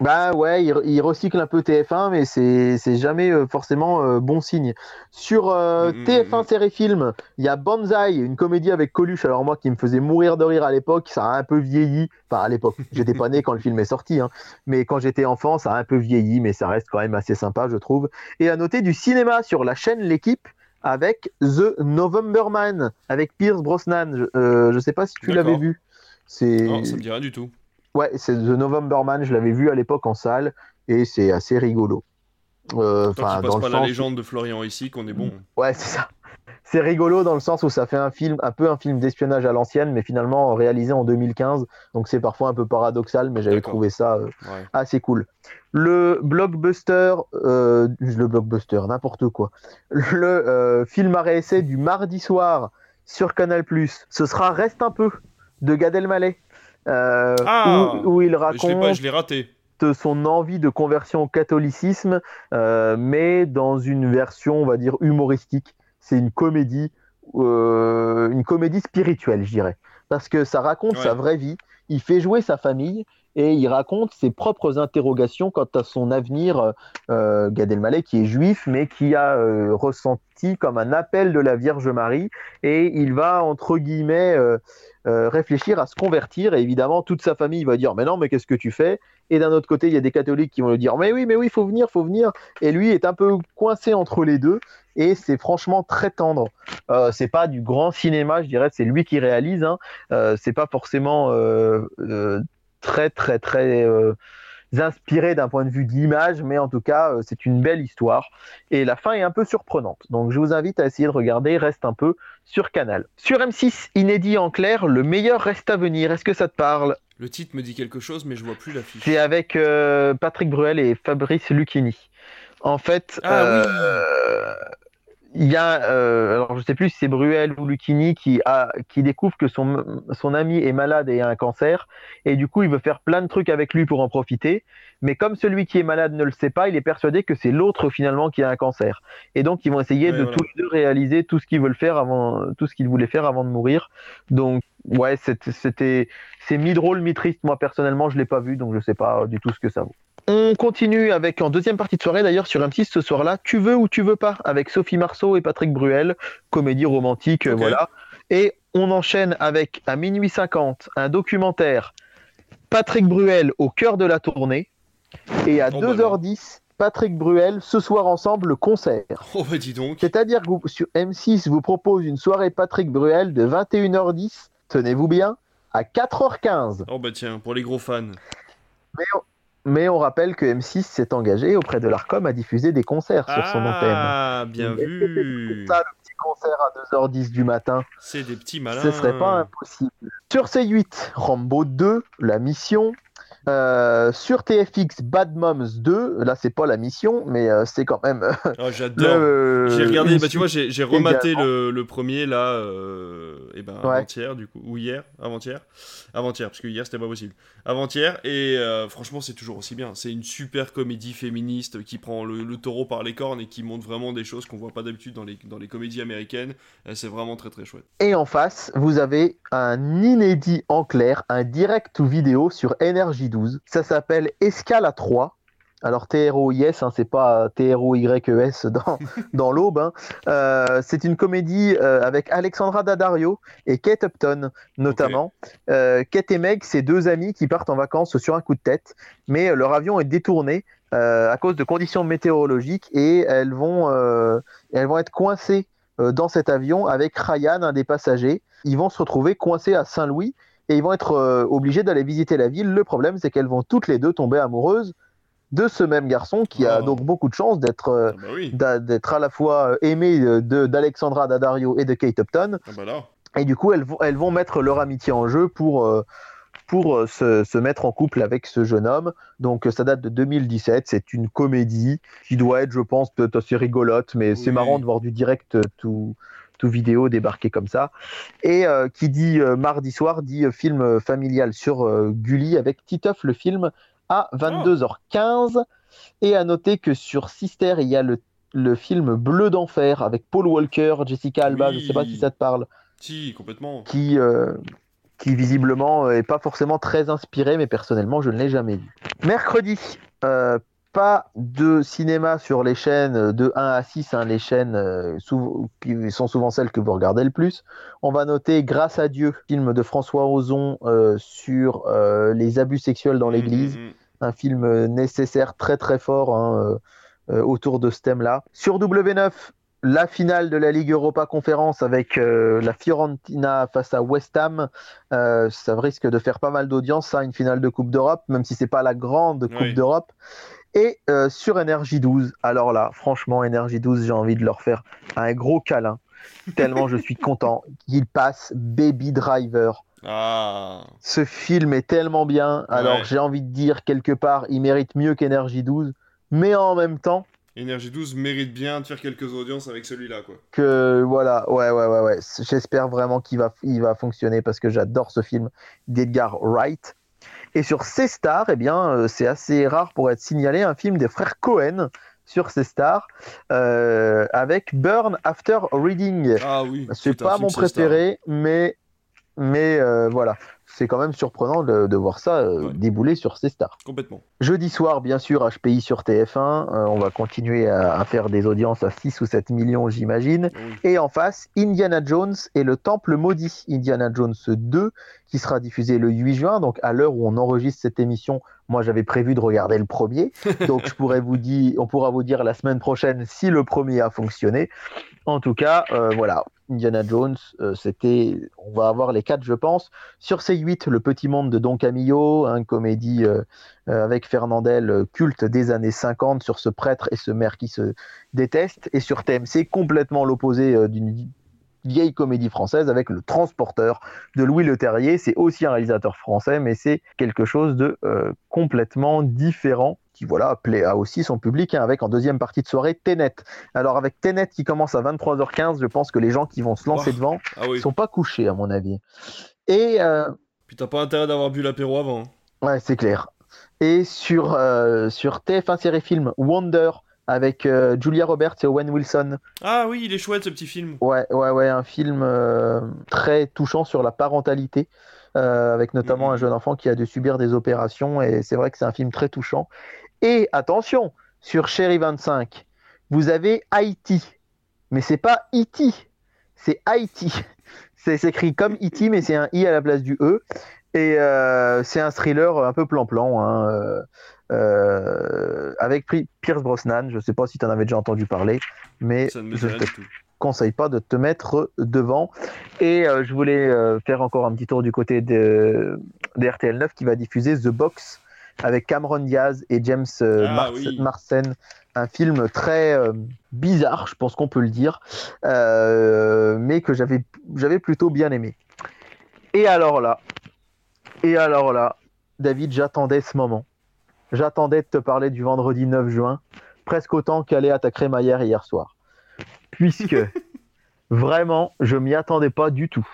Speaker 2: Bah ouais, il, il recycle un peu TF1, mais c'est c'est jamais euh, forcément euh, bon signe. Sur euh,
Speaker 1: Mm, mm,
Speaker 2: TF1
Speaker 1: mm.
Speaker 2: série film, il y a Banzai, une comédie avec Coluche. Alors moi, qui me faisait mourir de rire à l'époque, ça a un peu vieilli. Enfin à l'époque, j'étais pas né quand le film est sorti, hein. mais quand j'étais enfant, ça a un peu vieilli, mais ça reste quand même assez sympa, je trouve. Et à noter du cinéma sur la chaîne L'équipe avec The November Man, avec Pierce Brosnan. Je, euh, je sais pas si tu l'avais vu. C'est
Speaker 1: Non, ça me dit rien du tout.
Speaker 2: Ouais, c'est The November Man, je l'avais vu à l'époque en salle et c'est assez rigolo. Euh,
Speaker 1: Tant
Speaker 2: dans
Speaker 1: passe pas la légende de Florian ici, qu'on est bon.
Speaker 2: Ouais, c'est ça. C'est rigolo dans le sens où ça fait un film, un peu un film d'espionnage à l'ancienne, mais finalement réalisé en 2015. Donc c'est parfois un peu paradoxal, mais j'avais trouvé ça euh,
Speaker 1: Ouais.
Speaker 2: assez cool. Le blockbuster, euh, le blockbuster, n'importe quoi. Le euh, film arrêt essai du mardi soir sur Canal+, ce sera Reste un peu de Gad Elmaleh. Euh,
Speaker 1: Ah
Speaker 2: où, où il
Speaker 1: Je l'ai pas,
Speaker 2: raconte
Speaker 1: je l'ai raté.
Speaker 2: de son envie de conversion au catholicisme, euh, mais dans une version, on va dire, humoristique. C'est une comédie, euh, une comédie spirituelle, je dirais. Parce que ça raconte
Speaker 1: Ouais.
Speaker 2: sa vraie vie, il fait jouer sa famille et il raconte ses propres interrogations quant à son avenir. Euh, Gad Elmaleh, qui est juif, mais qui a euh, ressenti comme un appel de la Vierge Marie, et il va, entre guillemets, euh, euh, réfléchir à se convertir. Et évidemment, toute sa famille va dire Mais non, mais qu'est-ce que tu fais? Et d'un autre côté, il y a des catholiques qui vont lui dire Mais oui, mais oui, faut venir, faut venir. Et lui est un peu coincé entre les deux. Et c'est franchement très tendre. Euh, c'est pas du grand cinéma, je dirais. C'est lui qui réalise. Hein. Euh, c'est pas forcément euh, euh, très, très, très euh, inspiré d'un point de vue d'image, mais en tout cas, euh, c'est une belle histoire. Et la fin est un peu surprenante. Donc, je vous invite à essayer de regarder. Reste un peu sur Canal. Sur M6, inédit en clair, le meilleur reste à venir. Est-ce que ça te parle?
Speaker 1: Le titre me dit quelque chose, mais je vois plus l'affiche.
Speaker 2: C'est avec euh, Patrick Bruel et Fabrice Lucchini. En fait,
Speaker 1: Ah oui.
Speaker 2: Il y a, euh, alors je sais plus si c'est Bruel ou Lucchini qui, a, qui découvre que son, son ami est malade et a un cancer, et du coup il veut faire plein de trucs avec lui pour en profiter, mais comme celui qui est malade ne le sait pas, il est persuadé que c'est l'autre finalement qui a un cancer. Et donc ils vont essayer
Speaker 1: Ouais,
Speaker 2: de
Speaker 1: voilà.
Speaker 2: tous les deux réaliser tout ce qu'ils veulent faire avant, tout ce qu'ils voulaient faire avant de mourir. Donc ouais, c'était, c'était, c'est mi-drôle, mi-triste. Moi personnellement, je l'ai pas vu, donc je sais pas du tout ce que ça vaut. On continue avec, en deuxième partie de soirée d'ailleurs, sur M6 ce soir-là, Tu veux ou tu veux pas, avec Sophie Marceau et Patrick Bruel, comédie romantique, voilà. Et on enchaîne avec, à minuit 50, un documentaire, Patrick Bruel au cœur de la tournée. Et à
Speaker 1: Oh, bah
Speaker 2: 2h10, Patrick Bruel, ce soir ensemble, le concert.
Speaker 1: Oh bah dis donc.
Speaker 2: C'est-à-dire que sur M6 vous propose une soirée Patrick Bruel de 21h10, tenez-vous bien, à 4h15.
Speaker 1: Oh bah tiens, pour les gros fans.
Speaker 2: Mais on rappelle que M6 s'est engagé auprès de l'ARCOM à diffuser des concerts sur son antenne.
Speaker 1: Ah, bien
Speaker 2: c'est
Speaker 1: vu.
Speaker 2: ça, le petit concert à 2h10 du matin,
Speaker 1: C'est des petits malins.
Speaker 2: ce serait pas impossible. Sur C8, Rambo 2, la mission. Euh, sur TFX, Bad Moms 2, là c'est pas la mission, mais euh, c'est quand même. euh,
Speaker 1: Oh, j'adore. J'ai regardé, bah tu vois, j'ai rematé le, le premier là, et ben
Speaker 2: Ouais.
Speaker 1: avant-hier du coup, ou hier, avant-hier, avant-hier, parce que hier c'était pas possible, avant-hier, et franchement c'est toujours aussi bien. C'est une super comédie féministe qui prend le, le taureau par les cornes et qui montre vraiment des choses qu'on voit pas d'habitude dans les, dans les comédies américaines. C'est vraiment très très chouette.
Speaker 2: Et en face, vous avez un inédit en clair, un direct ou vidéo sur NRJ12. Ça s'appelle Escale à 3. Alors TROIS, hein, c'est pas TROYES dans, dans l'aube. hein. Euh, c'est une comédie euh, avec Alexandra Daddario et Kate Upton notamment. Euh, Kate et Meg, c'est deux amis qui partent en vacances sur un coup de tête, mais leur avion est détourné à cause de conditions météorologiques et elles vont, elles vont être coincées dans cet avion avec Ryan, un des passagers. Ils vont se retrouver coincés à Saint-Louis et ils vont être euh, obligés d'aller visiter la ville. Le problème, c'est qu'elles vont toutes les deux tomber amoureuses de ce même garçon qui a
Speaker 1: Oh.
Speaker 2: donc beaucoup de chance d'être euh,
Speaker 1: Ah bah oui,
Speaker 2: d'a- d'être à la fois euh, aimé de- d'Alexandra Daddario et de Kate Upton.
Speaker 1: ah bah.
Speaker 2: Et du coup, elles vont, elles vont mettre leur amitié en jeu pour, euh, pour se, se mettre en couple avec ce jeune homme. Donc, ça date de 2017. C'est une comédie qui doit être, je pense, peut-être assez rigolote, mais c'est marrant de voir du direct tout, tout vidéo débarqué comme ça. Et euh, qui dit euh, mardi soir dit euh, film familial sur Gulli avec Titeuf le film à 22h15. Et à noter que sur Sister, il y a le, le film Bleu d'enfer avec Paul Walker, Jessica Alba,
Speaker 1: Oui.
Speaker 2: je sais pas si ça te parle,
Speaker 1: Si, complètement.
Speaker 2: qui, qui visiblement est pas forcément très inspiré, mais personnellement, je ne l'ai jamais vu. Mercredi, pas de cinéma sur les chaînes de 1 à 6, hein, les chaînes euh, qui sont souvent celles que vous regardez le plus. On va noter Grâce à Dieu, film de François Ozon euh, sur euh, les abus sexuels dans l'église
Speaker 1: Mm, mm, mm.
Speaker 2: un film nécessaire, très très fort hein, autour de ce thème-là. Sur W9, la finale de la Ligue Europa Conférence avec euh, la Fiorentina face à West Ham. Euh, ça risque de faire pas mal d'audience, ça, une finale de Coupe d'Europe, même si c'est pas la grande Coupe
Speaker 1: Oui.
Speaker 2: d'Europe. Et euh, sur Energy 12, alors là, franchement, Energy 12, j'ai envie de leur faire un gros câlin, tellement je suis content qu'ils passent Baby Driver.
Speaker 1: Ah,
Speaker 2: Ce film est tellement bien. Alors
Speaker 1: Ouais.
Speaker 2: j'ai envie de dire quelque part, il mérite mieux qu'Energy 12, mais en même temps
Speaker 1: Énergie 12 mérite bien de faire quelques audiences avec celui-là, quoi.
Speaker 2: que voilà, ouais ouais ouais ouais. J'espère vraiment qu'il va il va fonctionner parce que j'adore ce film d'Edgar Wright. Et sur C-Star, eh bien euh, c'est assez rare pour être signalé un film des frères Cohen sur C-Star euh, avec Burn After Reading.
Speaker 1: Ah oui.
Speaker 2: C'est pas mon préféré, mais, mais euh, voilà. C'est quand même surprenant de, de voir ça euh,
Speaker 1: Ouais.
Speaker 2: débouler sur ces stars.
Speaker 1: Complètement.
Speaker 2: Jeudi soir, bien sûr, HPI sur TF1. euh, on va continuer à, à faire des audiences à 6 ou 7 millions, j'imagine.
Speaker 1: Oui.
Speaker 2: Et en face, Indiana Jones et le Temple Maudit. Indiana Jones 2, qui sera diffusé le 8 juin. Donc, à l'heure où on enregistre cette émission, moi, j'avais prévu de regarder le premier. Donc, je pourrais vous dire, on pourra vous dire la semaine prochaine si le premier a fonctionné. En tout cas, euh, voilà. Indiana Jones, euh, c'était, on va avoir les quatre, je pense. Sur C8, Le Petit Monde de Don Camillo, une comédie euh, avec Fernandel, culte des années 50 sur ce prêtre et ce maire qui se détestent. Et sur TMC, complètement l'opposé d'une vieille comédie française avec Le Transporteur de Louis Leterrier. C'est aussi un réalisateur français, mais c'est quelque chose de euh, complètement différent qui voilà plaît à aussi son public hein, avec en deuxième partie de soirée Tenet. Alors avec Tenet qui commence à 23h15, je pense que les gens qui vont se lancer
Speaker 1: Oh.
Speaker 2: devant
Speaker 1: Ah oui.
Speaker 2: sont pas couchés à mon avis. Et euh,
Speaker 1: Puis t'as pas intérêt d'avoir bu l'apéro avant. hein.
Speaker 2: ouais, c'est clair. Et sur euh, sur TF1 série film Wonder avec euh, Julia Roberts et Owen Wilson.
Speaker 1: Ah oui, il est chouette ce petit film.
Speaker 2: Ouais, ouais, ouais, un film euh, très touchant sur la parentalité, euh, avec notamment
Speaker 1: Mhm.
Speaker 2: un jeune enfant qui a dû subir des opérations, et c'est vrai que c'est un film très touchant. Et attention, sur Chéri 25, vous avez Haïti, mais c'est pas E.T., c'est Haïti. C'est écrit comme E.T., mais c'est un I à la place du E. Et euh, c'est un thriller un peu plan-plan, hein, euh, euh, avec Pi- Pierce Brosnan. Je sais pas si tu en avais déjà entendu parler, mais
Speaker 1: ne
Speaker 2: je
Speaker 1: rien
Speaker 2: te conseille pas de te mettre devant. Et euh, je voulais euh, faire encore un petit tour du côté de, de RTL 9 qui va diffuser The Box avec Cameron Diaz et James euh,
Speaker 1: Ah,
Speaker 2: Mars-
Speaker 1: oui.
Speaker 2: Marsden. Un film très bizarre, je pense qu'on peut le dire, mais que j'avais j'avais plutôt bien aimé. Et alors là, et alors là, David, j'attendais ce moment. J'attendais de te parler du vendredi 9 juin, presque autant qu'aller à ta crémaillère hier soir. Puisque vraiment, je m'y attendais pas du tout.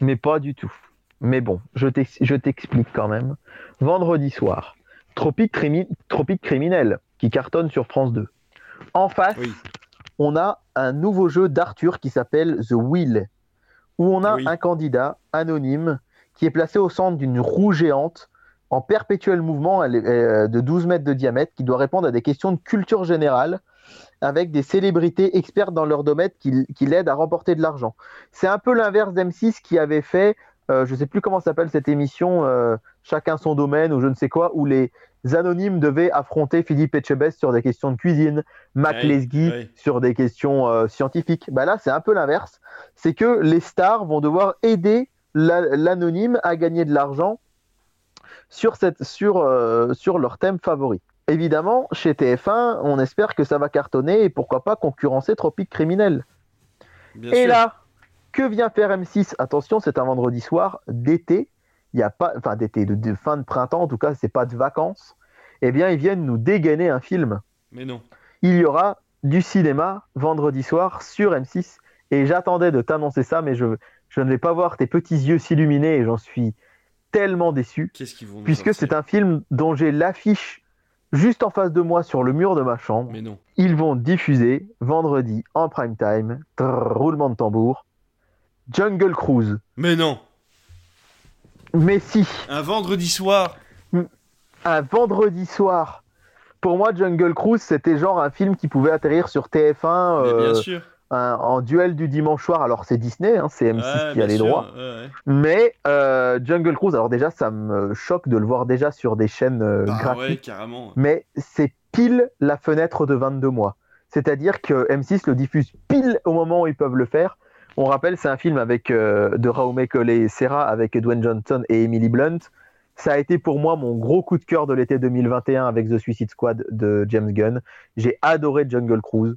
Speaker 2: Mais pas du tout. Mais bon, je t'ex- je t'explique quand même. Vendredi soir, Tropique, Crimi- Tropique criminel qui cartonne sur France 2. En face,
Speaker 1: Oui.
Speaker 2: on a un nouveau jeu d'Arthur qui s'appelle The Wheel, où on a
Speaker 1: Oui.
Speaker 2: un candidat anonyme qui est placé au centre d'une roue géante en perpétuel mouvement elle est, euh, de 12 mètres de diamètre qui doit répondre à des questions de culture générale avec des célébrités expertes dans leur domaine qui, qui l'aident à remporter de l'argent. C'est un peu l'inverse d'M6 qui avait fait, euh, je ne sais plus comment s'appelle cette émission, euh, Chacun son domaine ou je ne sais quoi, où les anonymes devaient affronter Philippe Etchebest sur des questions de cuisine, Mac
Speaker 1: Ouais,
Speaker 2: Lesguy sur des questions euh, scientifiques. Bah là, c'est un peu l'inverse. C'est que les stars vont devoir aider la- l'anonyme à gagner de l'argent sur, cette, sur, euh, sur leur thème favori. Évidemment, chez TF1, on espère que ça va cartonner et pourquoi pas concurrencer Tropique Criminel.
Speaker 1: Bien
Speaker 2: Et
Speaker 1: sûr.
Speaker 2: là, que vient faire M6 Attention, c'est un vendredi soir d'été. Il y a pas, enfin d'été, de, de fin de printemps en tout cas, c'est pas de vacances. Eh bien, ils viennent nous dégainer un film.
Speaker 1: Mais non.
Speaker 2: Il y aura du cinéma vendredi soir sur M6 Et j'attendais de t'annoncer ça, mais je, je ne vais pas voir tes petits yeux s'illuminer et j'en suis tellement déçu.
Speaker 1: Qu'est-ce qu'ils vont
Speaker 2: Puisque c'est un film dont j'ai l'affiche juste en face de moi sur le mur de ma chambre.
Speaker 1: Mais non.
Speaker 2: Ils vont diffuser vendredi en prime time, trrr, roulement de tambour, Jungle Cruise.
Speaker 1: Mais non.
Speaker 2: Mais si,
Speaker 1: Un vendredi soir.
Speaker 2: un vendredi soir. Pour moi, Jungle Cruise, c'était genre un film qui pouvait atterrir sur TF1
Speaker 1: Mais
Speaker 2: euh,
Speaker 1: bien sûr.
Speaker 2: Un- en duel du dimanche soir. Alors, c'est Disney, hein, c'est M6
Speaker 1: Ouais,
Speaker 2: qui a les
Speaker 1: sûr,
Speaker 2: droits.
Speaker 1: ouais.
Speaker 2: Mais euh, Jungle Cruise, alors déjà, ça me choque de le voir déjà sur des chaînes euh,
Speaker 1: Bah ouais.
Speaker 2: Mais c'est pile la fenêtre de 22 mois. C'est-à-dire que M6 le diffuse pile au moment où ils peuvent le faire. On rappelle, c'est un film avec euh, de Raume Collet et Serra avec Dwayne Johnson et Emily Blunt. Ça a été pour moi mon gros coup de cœur de l'été 2021 avec The Suicide Squad de James Gunn. J'ai adoré Jungle Cruise.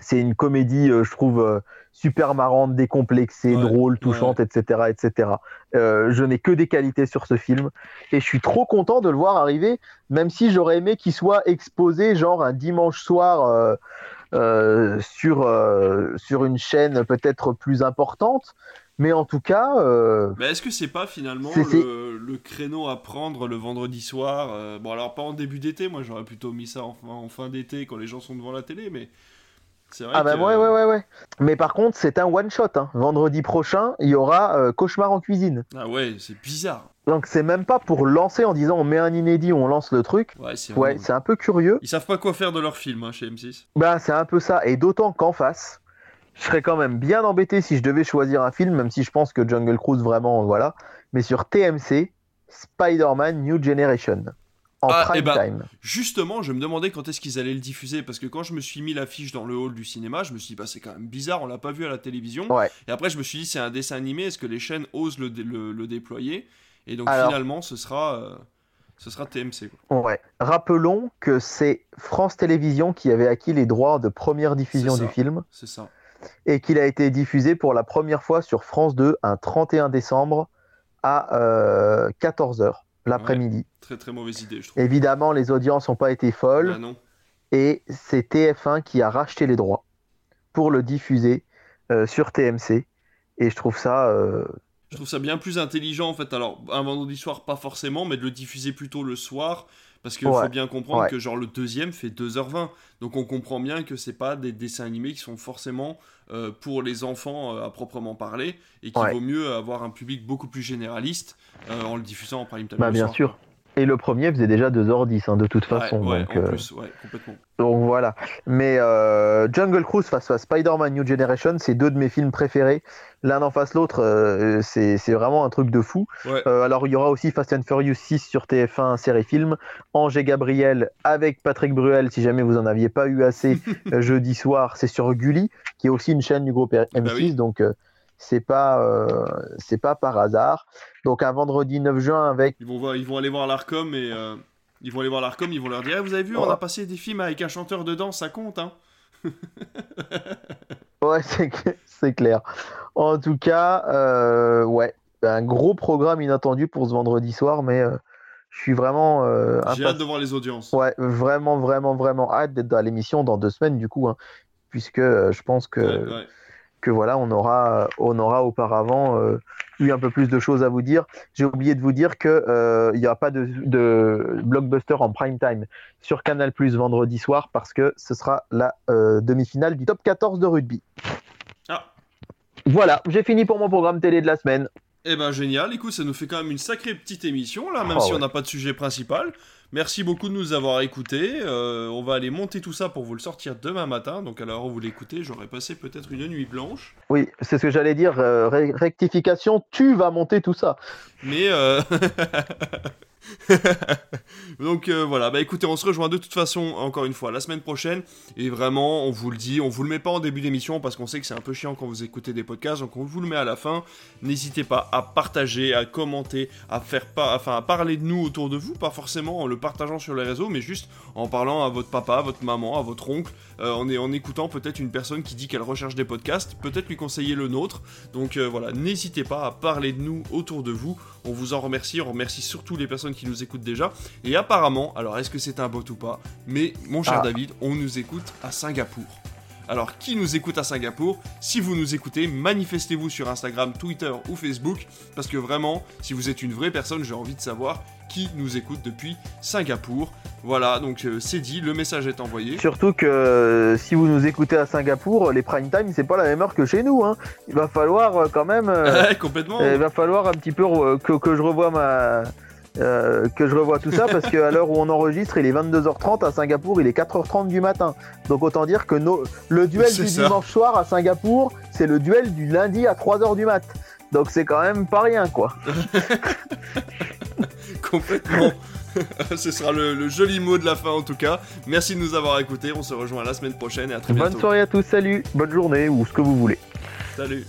Speaker 2: C'est une comédie, euh, je trouve, euh, super marrante, décomplexée,
Speaker 1: Ouais,
Speaker 2: drôle, touchante, etc. etc. Euh, je n'ai que des qualités sur ce film. Et je suis trop content de le voir arriver, même si j'aurais aimé qu'il soit exposé, genre un dimanche soir, euh, euh, sur, sur une chaîne peut-être plus importante. Mais en tout cas, euh,
Speaker 1: Mais est-ce que c'est pas finalement le, le créneau à prendre le vendredi soir euh, Bon, alors pas en début d'été, moi j'aurais plutôt mis ça en fin d'été quand les gens sont devant la télé, mais c'est vrai
Speaker 2: Ah bah
Speaker 1: que.
Speaker 2: ouais, ouais, ouais, ouais. Mais par contre, c'est un one-shot. hein. Vendredi prochain, il y aura euh, Cauchemar en cuisine.
Speaker 1: Ah ouais, c'est bizarre.
Speaker 2: Donc c'est même pas pour lancer en disant on met un inédit, on lance le truc.
Speaker 1: Ouais, c'est
Speaker 2: Ouais, un peu curieux.
Speaker 1: Ils savent pas quoi faire de leur film hein, chez M6.
Speaker 2: Bah c'est un peu ça. Et d'autant qu'en face, je serais quand même bien embêté si je devais choisir un film, même si je pense que Jungle Cruise vraiment, voilà. Mais sur TMC, Spider-Man New Generation. En
Speaker 1: Ah,
Speaker 2: prime
Speaker 1: eh ben,
Speaker 2: time.
Speaker 1: Justement, je me demandais quand est-ce qu'ils allaient le diffuser, parce que quand je me suis mis l'affiche dans le hall du cinéma, je me suis dit, bah c'est quand même bizarre, on l'a pas vu à la télévision.
Speaker 2: Ouais.
Speaker 1: Et après, je me suis dit, c'est un dessin animé, est-ce que les chaînes osent le, dé- le- le déployer? Et donc
Speaker 2: Alors-
Speaker 1: finalement, ce sera, euh, ce sera TMC. quoi.
Speaker 2: Ouais. Rappelons que c'est France Télévisions qui avait acquis les droits de première diffusion du film.
Speaker 1: C'est ça.
Speaker 2: et qu'il a été diffusé pour la première fois sur France 2 un 31 décembre à 14h l'après-midi.
Speaker 1: Très très mauvaise idée, je trouve.
Speaker 2: Évidemment, les audiences n'ont pas été folles
Speaker 1: Bah non.
Speaker 2: et c'est TF1 qui a racheté les droits pour le diffuser euh, sur TMC. Et je trouve ça. euh,
Speaker 1: Je trouve ça bien plus intelligent en fait. Alors, un vendredi soir, pas forcément, mais de le diffuser plutôt le soir. Parce qu'il
Speaker 2: Ouais,
Speaker 1: faut bien comprendre
Speaker 2: ouais.
Speaker 1: que genre le deuxième fait 2h20. Donc on comprend bien que c'est pas des dessins animés qui sont forcément euh, pour les enfants euh, à proprement parler. Et qu'il
Speaker 2: Ouais.
Speaker 1: vaut mieux avoir un public beaucoup plus généraliste euh, en le diffusant en prime time.
Speaker 2: bah, bien
Speaker 1: soir.
Speaker 2: sûr. Et le premier faisait déjà 2h10 hein, de toute façon.
Speaker 1: ouais,
Speaker 2: donc,
Speaker 1: en
Speaker 2: euh,
Speaker 1: plus, ouais, complètement.
Speaker 2: Donc voilà. Mais euh, Jungle Cruise face à Spider-Man New Generation, c'est deux de mes films préférés. L'un en face l'autre, euh, c'est vraiment un truc de fou.
Speaker 1: Ouais.
Speaker 2: Euh, alors il y aura aussi Fast and Furious 6 sur TF1 série film. Angers Gabriel avec Patrick Bruel, si jamais vous en aviez pas eu assez euh, jeudi soir, c'est sur Gulli, qui est aussi une chaîne du groupe M6.
Speaker 1: Bah oui.
Speaker 2: Donc euh, c'est pas euh, c'est pas par hasard. Donc un vendredi 9 juin avec
Speaker 1: Ils vont, voir, ils vont aller voir l'Arcom et. euh, Ils vont aller voir l'Arcom, ils vont leur dire Eh, Vous avez vu, on
Speaker 2: Ouais.
Speaker 1: a passé des films avec un chanteur dedans, ça compte, hein
Speaker 2: Ouais, c'est cl- c'est clair. En tout cas, euh, ouais, un gros programme inattendu pour ce vendredi soir, mais je suis vraiment,
Speaker 1: J'ai hâte de voir les audiences.
Speaker 2: ouais, vraiment, vraiment, vraiment hâte d'être dans l'émission dans deux semaines du coup, hein, puisque je pense que,
Speaker 1: Ouais, ouais.
Speaker 2: Que voilà, on aura, on aura auparavant euh, eu un peu plus de choses à vous dire. J'ai oublié de vous dire que euh, il n'y aura pas de, de blockbuster en prime time sur Canal Plus vendredi soir parce que ce sera la euh, demi-finale du top 14 de rugby.
Speaker 1: Ah.
Speaker 2: Voilà, j'ai fini pour mon programme télé de la semaine.
Speaker 1: Eh ben génial, écoute, ça nous fait quand même une sacrée petite émission là, même
Speaker 2: Oh,
Speaker 1: si on n'a pas de sujet principal. Merci beaucoup de nous avoir écoutés. Euh, on va aller monter tout ça pour vous le sortir demain matin. Donc à l'heure où vous l'écoutez, j'aurais passé peut-être une nuit blanche.
Speaker 2: Oui, c'est ce que j'allais dire. euh, ré- rectification, tu vas monter tout ça.
Speaker 1: Mais euh... donc euh, voilà, bah écoutez, on se rejoint de toute façon encore une fois la semaine prochaine. Et vraiment, on vous le dit, on vous le met pas en début d'émission parce qu'on sait que c'est un peu chiant quand vous écoutez des podcasts. Donc on vous le met à la fin. N'hésitez pas à partager, à commenter, à faire pas, enfin à parler de nous autour de vous, pas forcément en le partageant sur les réseaux, mais juste en parlant à votre papa, à votre maman, à votre oncle, euh, en, écoutant peut-être une personne qui dit qu'elle recherche des podcasts, peut-être lui conseiller le nôtre. Donc euh, voilà, n'hésitez pas à parler de nous autour de vous. On vous en remercie, on remercie surtout les personnes qui nous écoutent déjà. Et apparemment, alors est-ce que c'est un bot ou pas? Mais mon cher
Speaker 2: Ah.
Speaker 1: David, on nous écoute à Singapour. Alors, qui nous écoute à Singapour? Si vous nous écoutez, manifestez-vous sur Instagram, Twitter ou Facebook, parce que vraiment, si vous êtes une vraie personne, j'ai envie de savoir qui nous écoute depuis Singapour. Voilà, donc euh, c'est dit, le message est envoyé.
Speaker 2: Surtout que euh, si vous nous écoutez à Singapour, les prime time, c'est pas la même heure que chez nous. Hein. Il va falloir euh, quand même.
Speaker 1: Ouais, complètement.
Speaker 2: il va falloir un petit peu que, que je revoie ma. que je revois tout ça parce qu'à l'heure où on enregistre, il est 22h30 à Singapour, il est 4h30 du matin. Donc autant dire que nos- le duel du
Speaker 1: ça.
Speaker 2: dimanche soir à Singapour, c'est le duel du lundi à 3h du mat. Donc c'est quand même pas rien quoi.
Speaker 1: Complètement. Ce sera le, le joli mot de la fin en tout cas. Merci de nous avoir écoutés. On se rejoint la semaine prochaine et à très bientôt.
Speaker 2: Bonne soirée à tous, salut, bonne journée ou ce que vous voulez.
Speaker 1: Salut.